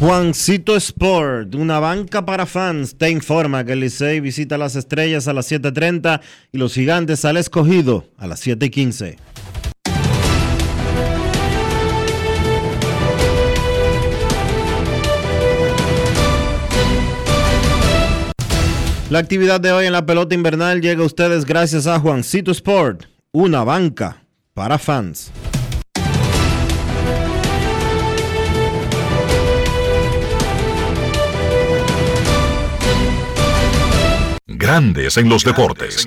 Juancito Sport, una banca para fans, te informa que el Licey visita las estrellas a las 7.30 y los gigantes al escogido a las 7.15. La actividad de hoy en la pelota invernal llega a ustedes gracias a Juancito Sport, una banca para fans. Grandes en los deportes.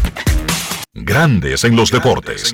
Grandes en los deportes.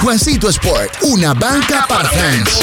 Juancito Sport, una banca para fans.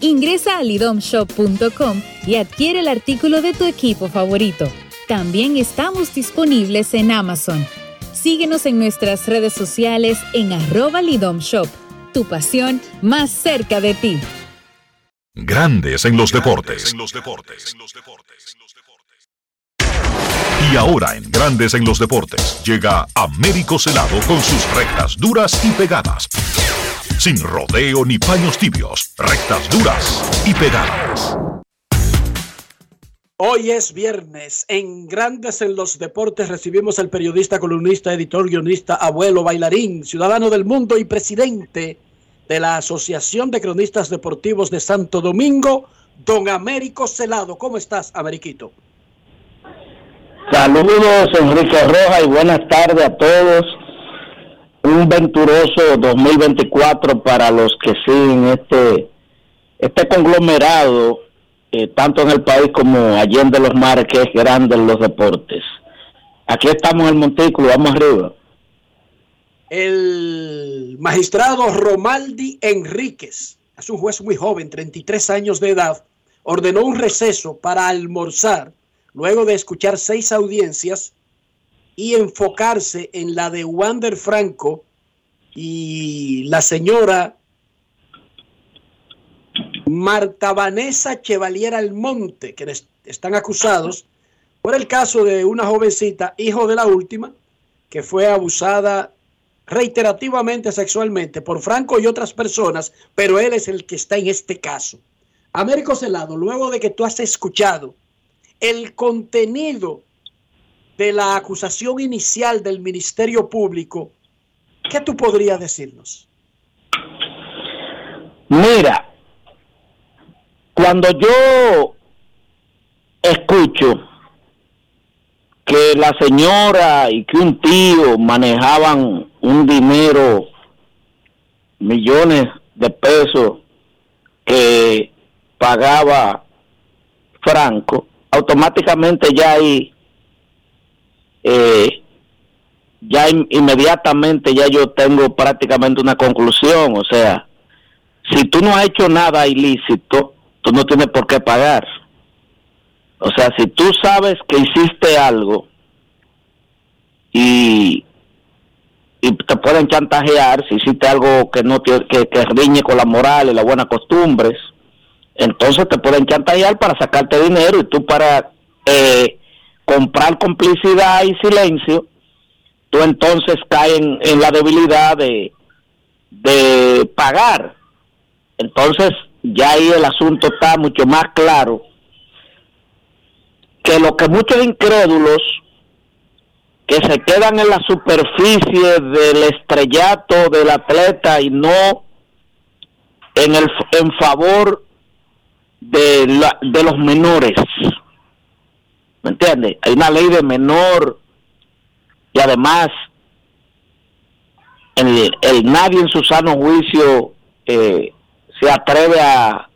Ingresa a lidomshop.com y adquiere el artículo de tu equipo favorito. También estamos disponibles en Amazon. Síguenos en nuestras redes sociales en arroba lidomshop. Tu pasión más cerca de ti. Grandes en los deportes. Y ahora en Grandes en los deportes llega Américo Celado con sus rectas duras y pegadas. Sin rodeo ni paños tibios, rectas duras y pegadas. Hoy es viernes. En Grandes en los Deportes recibimos al periodista, columnista, editor, guionista, abuelo, bailarín, ciudadano del mundo y presidente de la Asociación de Cronistas Deportivos de Santo Domingo, don Américo Celado. ¿Cómo estás, Ameriquito? Saludos, Enrique Roja, y buenas tardes a todos. Un venturoso 2024 para los que siguen este, este conglomerado, eh, tanto en el país como allende los mares, que es grande en los deportes. Aquí estamos en el Montículo, vamos arriba. El magistrado Romaldi Enríquez, es un juez muy joven, 33 años de edad, ordenó un receso para almorzar luego de escuchar seis audiencias y enfocarse en la de Wander Franco y la señora Marta Vanessa Chevalier Almonte, que están acusados por el caso de una jovencita, hijo de la última, que fue abusada reiterativamente sexualmente por Franco y otras personas, pero él es el que está en este caso. Américo Celado, luego de que tú has escuchado el contenido de la acusación inicial del Ministerio Público, ¿qué tú podrías decirnos? Mira, cuando yo escucho que la señora y que un tío manejaban un dinero, millones de pesos que pagaba Franco, automáticamente ya ahí, eh, ya inmediatamente ya yo tengo prácticamente una conclusión, o sea, si tú no has hecho nada ilícito, tú no tienes por qué pagar. O sea, si tú sabes que hiciste algo y, te pueden chantajear, si hiciste algo que no que, que riñe con la moral y las buenas costumbres, entonces te pueden chantajear para sacarte dinero y tú para eh, comprar complicidad y silencio, tú entonces caes en, la debilidad de, de pagar. Entonces ya ahí el asunto está mucho más claro que lo que muchos incrédulos que se quedan en la superficie del estrellato del atleta y no en el en favor de, la, de los menores. ¿Me entiendes? Hay una ley de menor y además el, nadie en su sano juicio eh, se atreve a,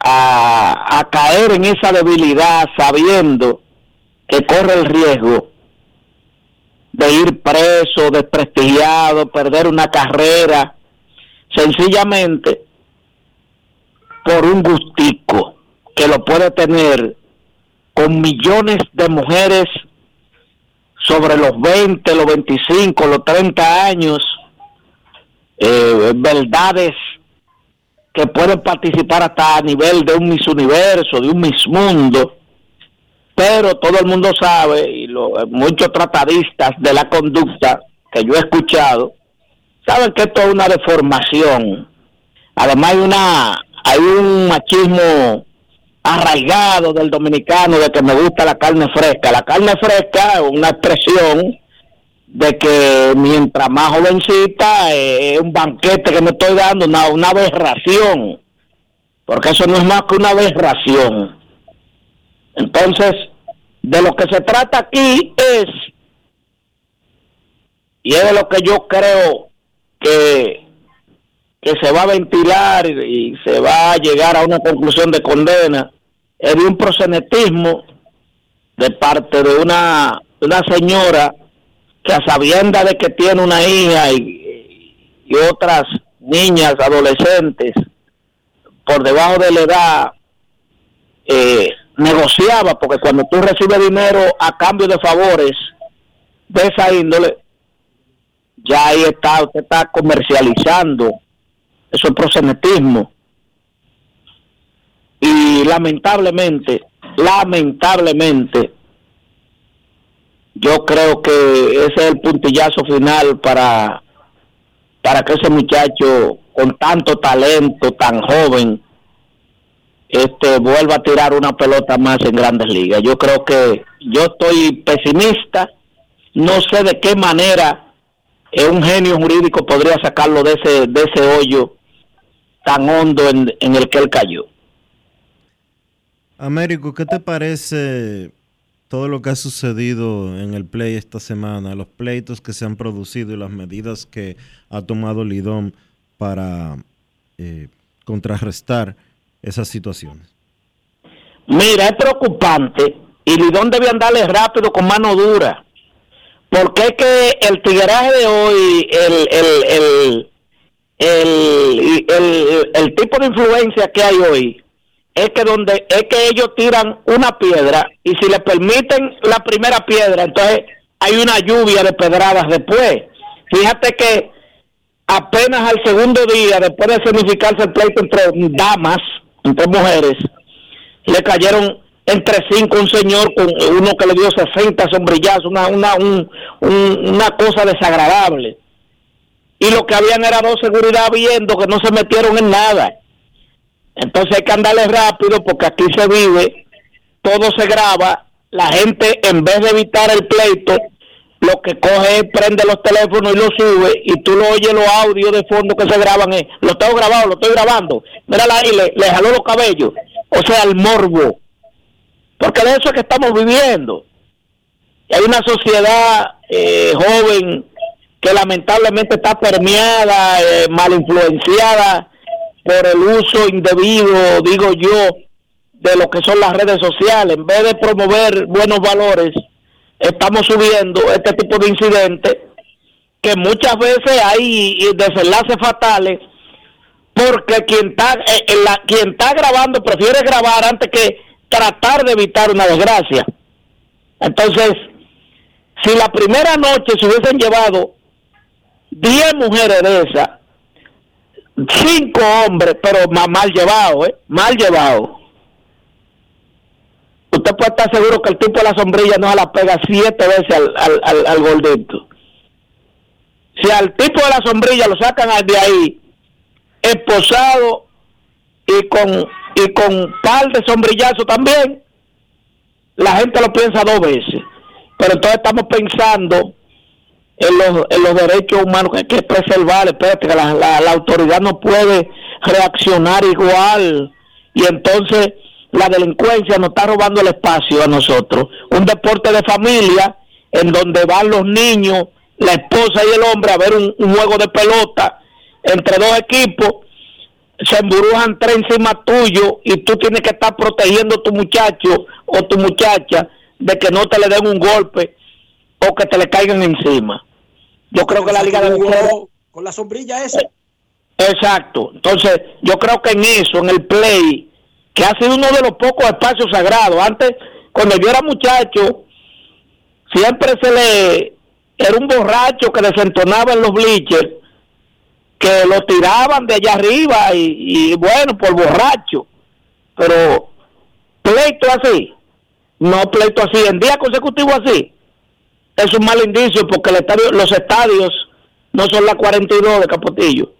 a, a caer en esa debilidad sabiendo que corre el riesgo de ir preso, desprestigiado, perder una carrera, sencillamente por un gustico que lo puede tener con millones de mujeres sobre los 20, los 25, los 30 años, eh, verdades que pueden participar hasta a nivel de un Miss Universo, de un Miss Mundo, pero todo el mundo sabe, y muchos tratadistas de la conducta que yo he escuchado, saben que esto es una deformación. Además hay una hay un machismo arraigado del dominicano de que me gusta la carne fresca. La carne fresca es una expresión de que mientras más jovencita eh, es un banquete que me estoy dando, una, una aberración, porque eso no es más que una aberración. Entonces, de lo que se trata aquí es, y es de lo que yo creo que que se va a ventilar y, se va a llegar a una conclusión de condena de un prosenetismo de parte de una, una señora que a sabienda de que tiene una hija y, y otras niñas, adolescentes, por debajo de la edad, eh, negociaba, porque cuando tú recibes dinero a cambio de favores de esa índole, ya ahí está, usted está comercializando eso es prosenetismo. Y lamentablemente, lamentablemente, yo creo que ese es el puntillazo final para para que ese muchacho con tanto talento, tan joven, este vuelva a tirar una pelota más en grandes ligas. Yo creo que yo estoy pesimista, no sé de qué manera eh, un genio jurídico podría sacarlo de ese, de ese hoyo tan hondo en, en el que él cayó. Américo, ¿qué te parece todo lo que ha sucedido en el play esta semana, los pleitos que se han producido y las medidas que ha tomado Lidón para eh, contrarrestar esas situaciones? Mira, es preocupante y Lidón debe andarle rápido con mano dura. Porque es que el tigueraje de hoy, el, el, el, el, tipo de influencia que hay hoy, es que donde es que ellos tiran una piedra y si le permiten la primera piedra, entonces hay una lluvia de pedradas después. Fíjate que apenas al segundo día, después de significarse el pleito entre damas, entre mujeres, le cayeron entre cinco un señor con uno que le dio 60 sombrillazos, una, una, un, un, una cosa desagradable. Y lo que habían era dos seguridad viendo que no se metieron en nada. Entonces hay que andarle rápido porque aquí se vive, todo se graba, la gente en vez de evitar el pleito, lo que coge es prende los teléfonos y lo sube y tú lo oyes los audios de fondo que se graban, es, lo tengo grabado, lo estoy grabando, mírala ahí, le, le jaló los cabellos, o sea, el morbo, porque de eso es que estamos viviendo. Y hay una sociedad eh, joven que lamentablemente está permeada, eh, mal influenciada por el uso indebido, digo yo, de lo que son las redes sociales. En vez de promover buenos valores, estamos subiendo este tipo de incidentes que muchas veces hay desenlaces fatales porque quien está, eh, eh, la, quien está grabando prefiere grabar antes que tratar de evitar una desgracia. Entonces, si la primera noche se hubiesen llevado 10 mujeres de esas, cinco hombres, pero más mal llevado, ¿eh? Mal llevado. Usted puede estar seguro que el tipo de la sombrilla no se la pega siete veces al, al, al, al gordito. Si al tipo de la sombrilla lo sacan de ahí, esposado y con y con par de sombrillazo también, la gente lo piensa dos veces. Pero entonces estamos pensando en los, en los derechos humanos que hay que preservar, espérate, que la, la, autoridad no puede reaccionar igual y entonces la delincuencia nos está robando el espacio a nosotros. Un deporte de familia en donde van los niños, la esposa y el hombre a ver un, un juego de pelota entre dos equipos, se emburujan tres encima tuyo y tú tienes que estar protegiendo a tu muchacho o tu muchacha de que no te le den un golpe o que te le caigan encima. Yo creo que la liga debe ser... Con la sombrilla esa. Exacto. Entonces, yo creo que en eso, en el play, que ha sido uno de los pocos espacios sagrados. Antes, cuando yo era muchacho, siempre se le... Era un borracho que desentonaba en los bleachers, que lo tiraban de allá arriba y, y bueno, por borracho. Pero pleito así, no pleito así, en día consecutivo así, es un mal indicio porque el estadio, los estadios no son la 42 de Capotillo.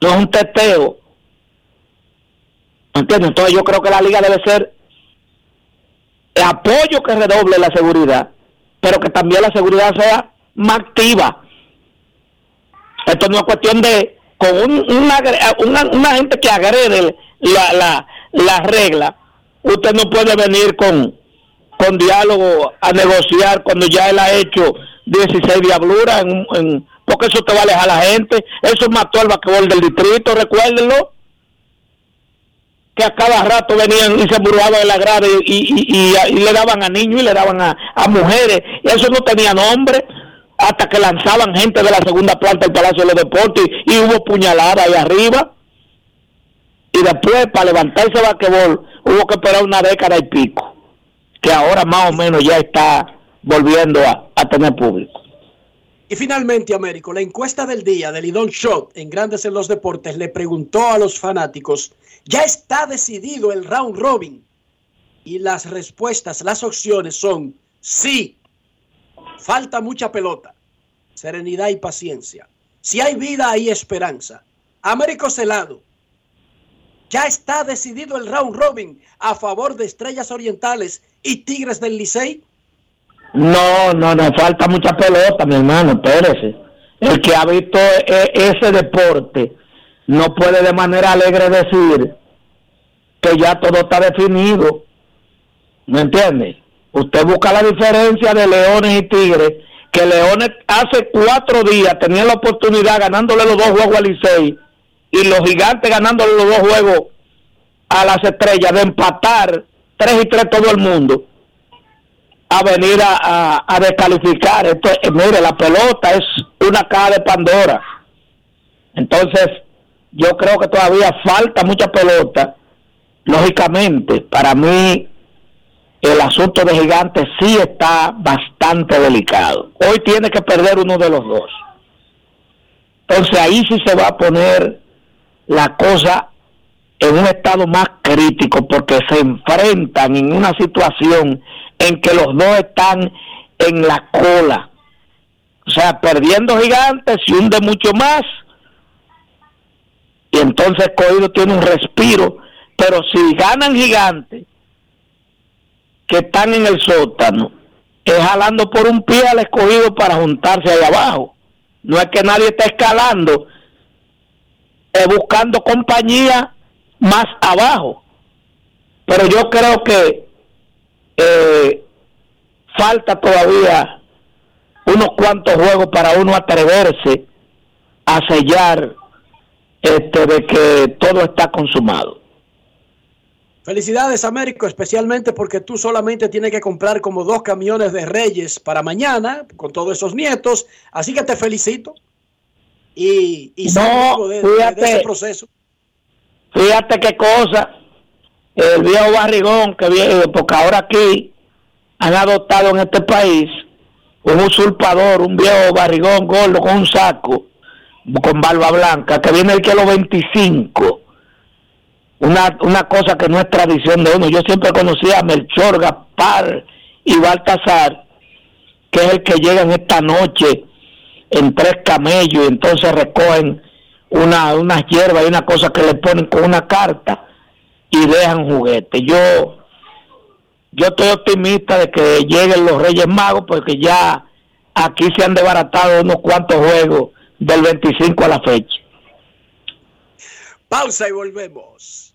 No es un testeo. ¿Entiendes? Entonces yo creo que la liga debe ser el apoyo que redoble la seguridad, pero que también la seguridad sea más activa. Esto no es cuestión de con un, una, una, gente que agrede la, la, la regla. Usted no puede venir con, con diálogo a negociar cuando ya él ha hecho 16 diabluras, en, en, porque eso te va a alejar la gente. Eso mató al vaquebol del distrito, recuérdenlo. Que a cada rato venían y se burlaban de la grada y, y, y, le daban a niños y le daban a, mujeres. Eso no tenía nombre hasta que lanzaban gente de la segunda planta del Palacio de los Deportes y, hubo puñalada ahí arriba. Y después, para levantarse vaquebol, hubo que esperar una década y pico que ahora más o menos ya está volviendo a, tener público. Y finalmente, Américo, la encuesta del día del Lidón Shot en Grandes en los Deportes le preguntó a los fanáticos, ya está decidido el round robin. Y las respuestas, las opciones son sí, falta mucha pelota, serenidad y paciencia. Si hay vida, hay esperanza. Américo Celado, ya está decidido el round robin a favor de Estrellas Orientales y Tigres del Licey. No, no, nos falta mucha pelota, mi hermano, espérese. El que ha visto e- ese deporte no puede de manera alegre decir que ya todo está definido. ¿Me entiende? Usted busca la diferencia de Leones y Tigres, que Leones hace cuatro días tenía la oportunidad ganándole los dos juegos al Licey y los gigantes ganándole los dos juegos a las estrellas de empatar tres y tres todo el mundo a venir a, a- a descalificar. Esto, mire, la pelota es una caja de Pandora. Entonces, yo creo que todavía falta mucha pelota. Lógicamente, para mí, el asunto de Gigantes sí está bastante delicado. Hoy tiene que perder uno de los dos. Entonces, ahí sí se va a poner la cosa en un estado más crítico porque se enfrentan en una situación en que los dos están en la cola. O sea, perdiendo gigantes se hunde mucho más y entonces Coido tiene un respiro, pero si ganan gigantes que están en el sótano, es jalando por un pie al escogido para juntarse ahí abajo. No es que nadie está escalando, es buscando compañía más abajo. Pero yo creo que eh, falta todavía unos cuantos juegos para uno atreverse a sellar este de que todo está consumado. Felicidades, Américo, especialmente porque tú solamente tienes que comprar como dos camiones de Reyes para mañana con todos esos nietos. Así que te felicito. Y, y No, de, de- de fíjate. ese proceso. Fíjate qué cosa, el viejo barrigón que viene, porque ahora aquí han adoptado en este país un usurpador, un viejo barrigón gordo con un saco, con barba blanca, que viene el que los 25. Una, una cosa que no es tradición de uno. Yo siempre conocía a Melchor, Gaspar y Baltasar, que es el que llega en esta noche en tres camellos y entonces recogen una, unas hierbas y una cosa que le ponen con una carta y dejan juguete. Yo, yo estoy optimista de que lleguen los Reyes Magos porque ya aquí se han desbaratado unos cuantos juegos del 25 a la fecha. Pausa y volvemos.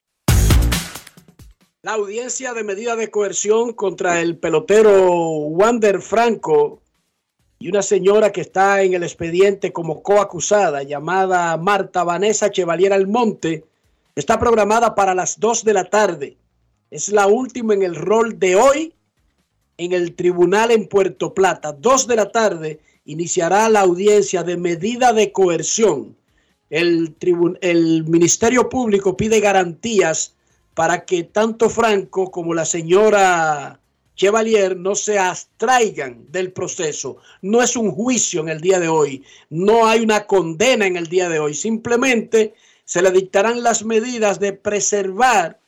La audiencia de medida de coerción contra el pelotero Wander Franco y una señora que está en el expediente como coacusada llamada Marta Vanessa Chevalier Almonte está programada para las 2 de la tarde. Es la última en el rol de hoy en el tribunal en Puerto Plata. 2 de la tarde iniciará la audiencia de medida de coerción. El, el Ministerio Público pide garantías para que tanto Franco como la señora Chevalier no se abstraigan del proceso. No es un juicio en el día de hoy, no hay una condena en el día de hoy, simplemente se le dictarán las medidas de preservar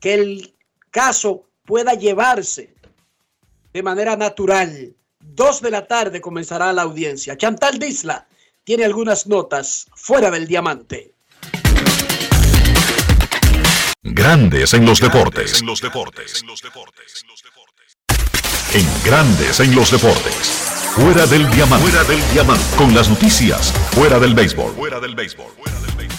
que el caso pueda llevarse de manera natural. Dos de la tarde comenzará la audiencia. Chantal Disla tiene algunas notas fuera del diamante. Grandes en los deportes. En Grandes en los deportes. Fuera del diamante. Fuera del diamante. Con las noticias. Fuera del béisbol. Fuera del béisbol.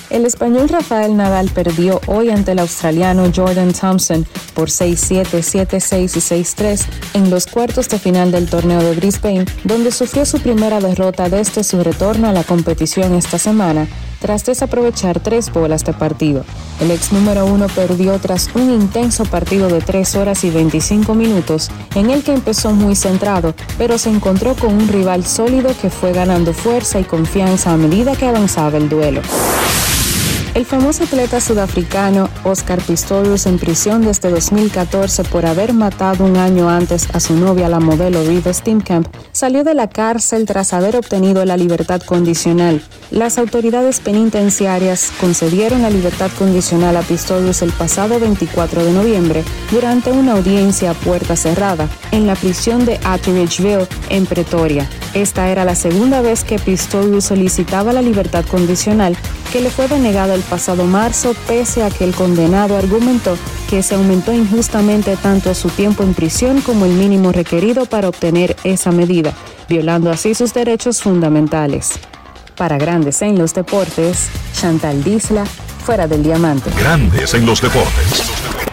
El español Rafael Nadal perdió hoy ante el australiano Jordan Thompson por 6-7, 7-6 y 6-3 en los cuartos de final del torneo de Brisbane, donde sufrió su primera derrota desde su retorno a la competición esta semana tras desaprovechar tres bolas de partido. El ex número uno perdió tras un intenso partido de 3 horas y 25 minutos en el que empezó muy centrado, pero se encontró con un rival sólido que fue ganando fuerza y confianza a medida que avanzaba el duelo. El famoso atleta sudafricano Oscar Pistorius en prisión desde 2014 por haber matado un año antes a su novia, la modelo Riva Steenkamp, salió de la cárcel tras haber obtenido la libertad condicional. Las autoridades penitenciarias concedieron la libertad condicional a Pistorius el pasado 24 de noviembre durante una audiencia a puerta cerrada en la prisión de Atteridgeville en Pretoria. Esta era la segunda vez que Pistorius solicitaba la libertad condicional que le fue denegada el pasado marzo pese a que el condenado argumentó que se aumentó injustamente tanto su tiempo en prisión como el mínimo requerido para obtener esa medida, violando así sus derechos fundamentales. Para Grandes en los Deportes, Chantal Disla, fuera del diamante. Grandes en los deportes.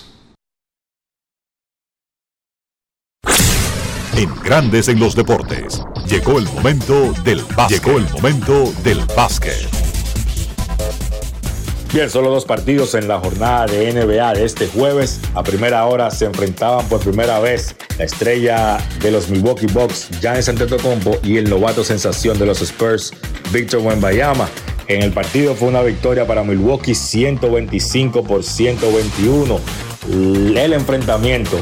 Grandes en los deportes. Llegó el momento del básquet. Llegó el momento del básquet. Bien, solo dos partidos en la jornada de NBA de este jueves. A primera hora se enfrentaban por primera vez la estrella de los Milwaukee Bucks, Giannis Antetokounmpo, y el novato sensación de los Spurs, Victor Wembanyama. En el partido fue una victoria para Milwaukee 125 por 121. El enfrentamiento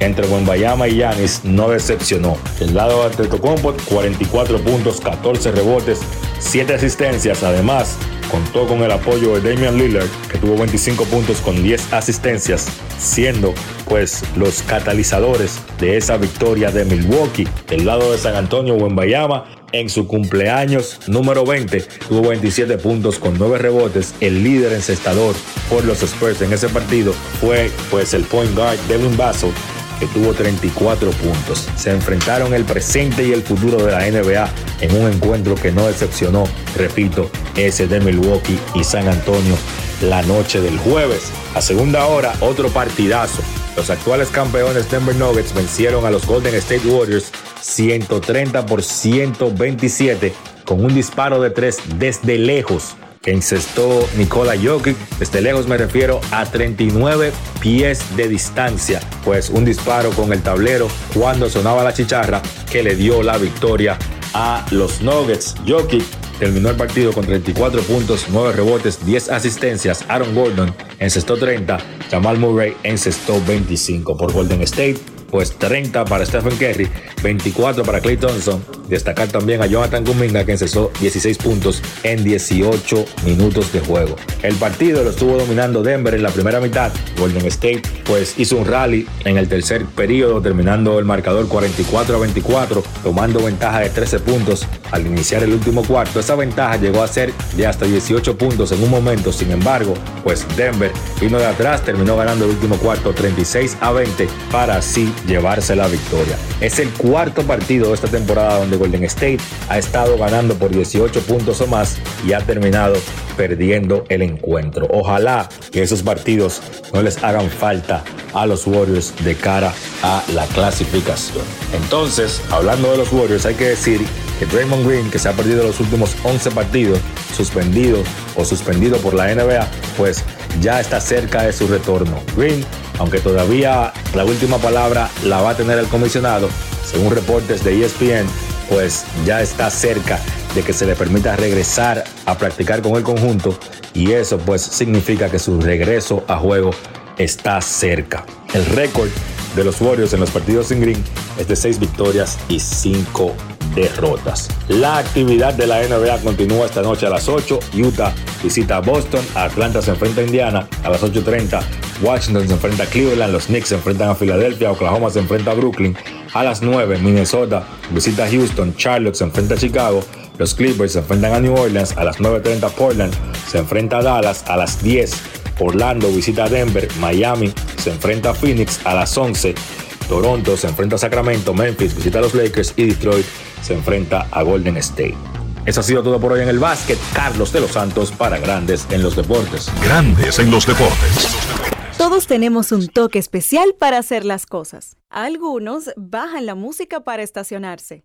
entre Wembayama y Yanis no decepcionó. El lado de Antetokounmpo 44 puntos, 14 rebotes, 7 asistencias. Además, contó con el apoyo de Damian Lillard, que tuvo 25 puntos con 10 asistencias, siendo pues los catalizadores de esa victoria de Milwaukee. El lado de San Antonio, Wembayama, en su cumpleaños número 20 tuvo 27 puntos con 9 rebotes. El líder encestador por los Spurs en ese partido fue pues el point guard Devin Vassell que tuvo 34 puntos. Se enfrentaron el presente y el futuro de la NBA en un encuentro que no decepcionó, repito, ese de Milwaukee y San Antonio la noche del jueves. A segunda hora, otro partidazo. Los actuales campeones Denver Nuggets vencieron a los Golden State Warriors 130 por 127 con un disparo de tres desde lejos que incestó Nikola Jokic. Desde lejos me refiero a 39 pies de distancia, pues un disparo con el tablero cuando sonaba la chicharra que le dio la victoria a los Nuggets. Jokic terminó el partido con 34 puntos, 9 rebotes, 10 asistencias. Aaron Gordon encestó 30, Jamal Murray encestó 25 por Golden State pues 30 para Stephen Curry, 24 para Clay Thompson. Destacar también a Jonathan Kuminga que encesó 16 puntos en 18 minutos de juego. El partido lo estuvo dominando Denver en la primera mitad. Golden State pues hizo un rally en el tercer periodo terminando el marcador 44 a 24, tomando ventaja de 13 puntos al iniciar el último cuarto. Esa ventaja llegó a ser de hasta 18 puntos en un momento. Sin embargo, pues Denver vino de atrás, terminó ganando el último cuarto 36 a 20 para así llevarse la victoria. Es el cuarto partido de esta temporada donde Golden State ha estado ganando por 18 puntos o más y ha terminado perdiendo el encuentro. Ojalá que esos partidos no les hagan falta a los Warriors de cara a la clasificación. Entonces, hablando de los Warriors, hay que decir que Draymond Green, que se ha perdido los últimos 11 partidos, suspendido o suspendido por la NBA, pues ya está cerca de su retorno. Green, aunque todavía la última palabra la va a tener el comisionado, según reportes de ESPN, pues ya está cerca de que se le permita regresar a practicar con el conjunto y eso pues significa que su regreso a juego está cerca. El récord de los Warriors en los partidos sin Green es de 6 victorias y 5 derrotas. La actividad de la NBA continúa esta noche a las 8. Utah visita a Boston, Atlanta se enfrenta a Indiana a las 8.30. Washington se enfrenta a Cleveland, los Knicks se enfrentan a Filadelfia, Oklahoma se enfrenta a Brooklyn. A las 9, Minnesota visita a Houston, Charlotte se enfrenta a Chicago, los Clippers se enfrentan a New Orleans. A las 9.30, Portland se enfrenta a Dallas. A las 10, Orlando visita a Denver, Miami se enfrenta a Phoenix. A las 11, Toronto se enfrenta a Sacramento, Memphis visita a los Lakers y Detroit se enfrenta a Golden State. Eso ha sido todo por hoy en el básquet. Carlos de los Santos para Grandes en los Deportes. Grandes en los Deportes. Todos tenemos un toque especial para hacer las cosas. Algunos bajan la música para estacionarse.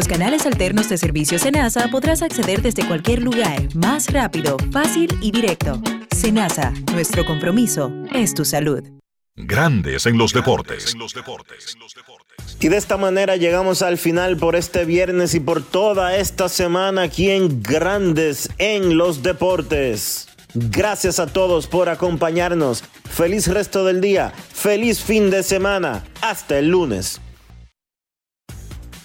los canales alternos de servicio Senasa podrás acceder desde cualquier lugar, más rápido, fácil y directo. Senasa, nuestro compromiso es tu salud. Grandes en los deportes. Y de esta manera llegamos al final por este viernes y por toda esta semana aquí en Grandes en los Deportes. Gracias a todos por acompañarnos. Feliz resto del día. Feliz fin de semana. Hasta el lunes.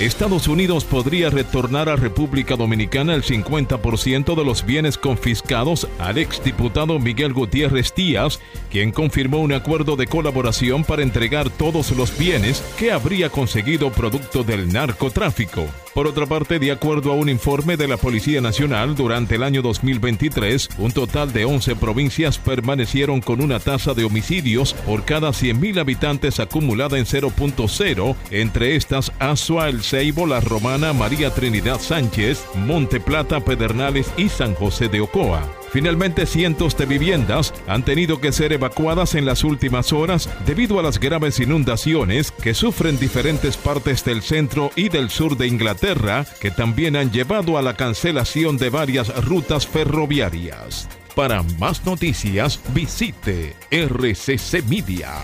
Estados Unidos podría retornar a República Dominicana el 50% de los bienes confiscados al exdiputado Miguel Gutiérrez Díaz, quien confirmó un acuerdo de colaboración para entregar todos los bienes que habría conseguido producto del narcotráfico. Por otra parte, de acuerdo a un informe de la Policía Nacional, durante el año 2023, un total de 11 provincias permanecieron con una tasa de homicidios por cada 100.000 habitantes acumulada en 0.0, entre estas Azua, El Ceibo, La Romana, María Trinidad Sánchez, Monte Plata, Pedernales y San José de Ocoa. Finalmente, cientos de viviendas han tenido que ser evacuadas en las últimas horas debido a las graves inundaciones que sufren diferentes partes del centro y del sur de Inglaterra, que también han llevado a la cancelación de varias rutas ferroviarias. Para más noticias, visite rccmedia.com.do.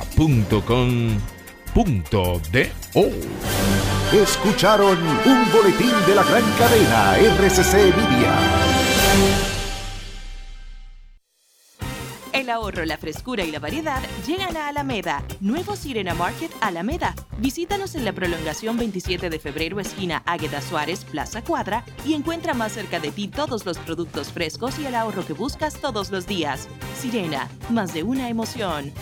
Escucharon un boletín de la gran cadena RCC Media. El ahorro, la frescura y la variedad llegan a Alameda. Nuevo Sirena Market Alameda. Visítanos en la prolongación 27 de febrero, esquina Águeda Suárez, Plaza Cuadra, y encuentra más cerca de ti todos los productos frescos y el ahorro que buscas todos los días. Sirena, más de una emoción.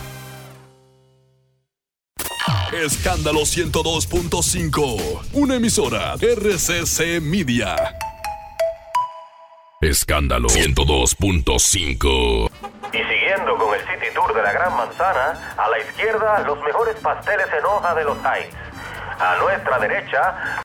Escándalo 102.5. Una emisora RCC Media. Escándalo 102.5. Y siguiendo con el City Tour de la Gran Manzana, a la izquierda los mejores pasteles en hoja de los Heights. A nuestra derecha,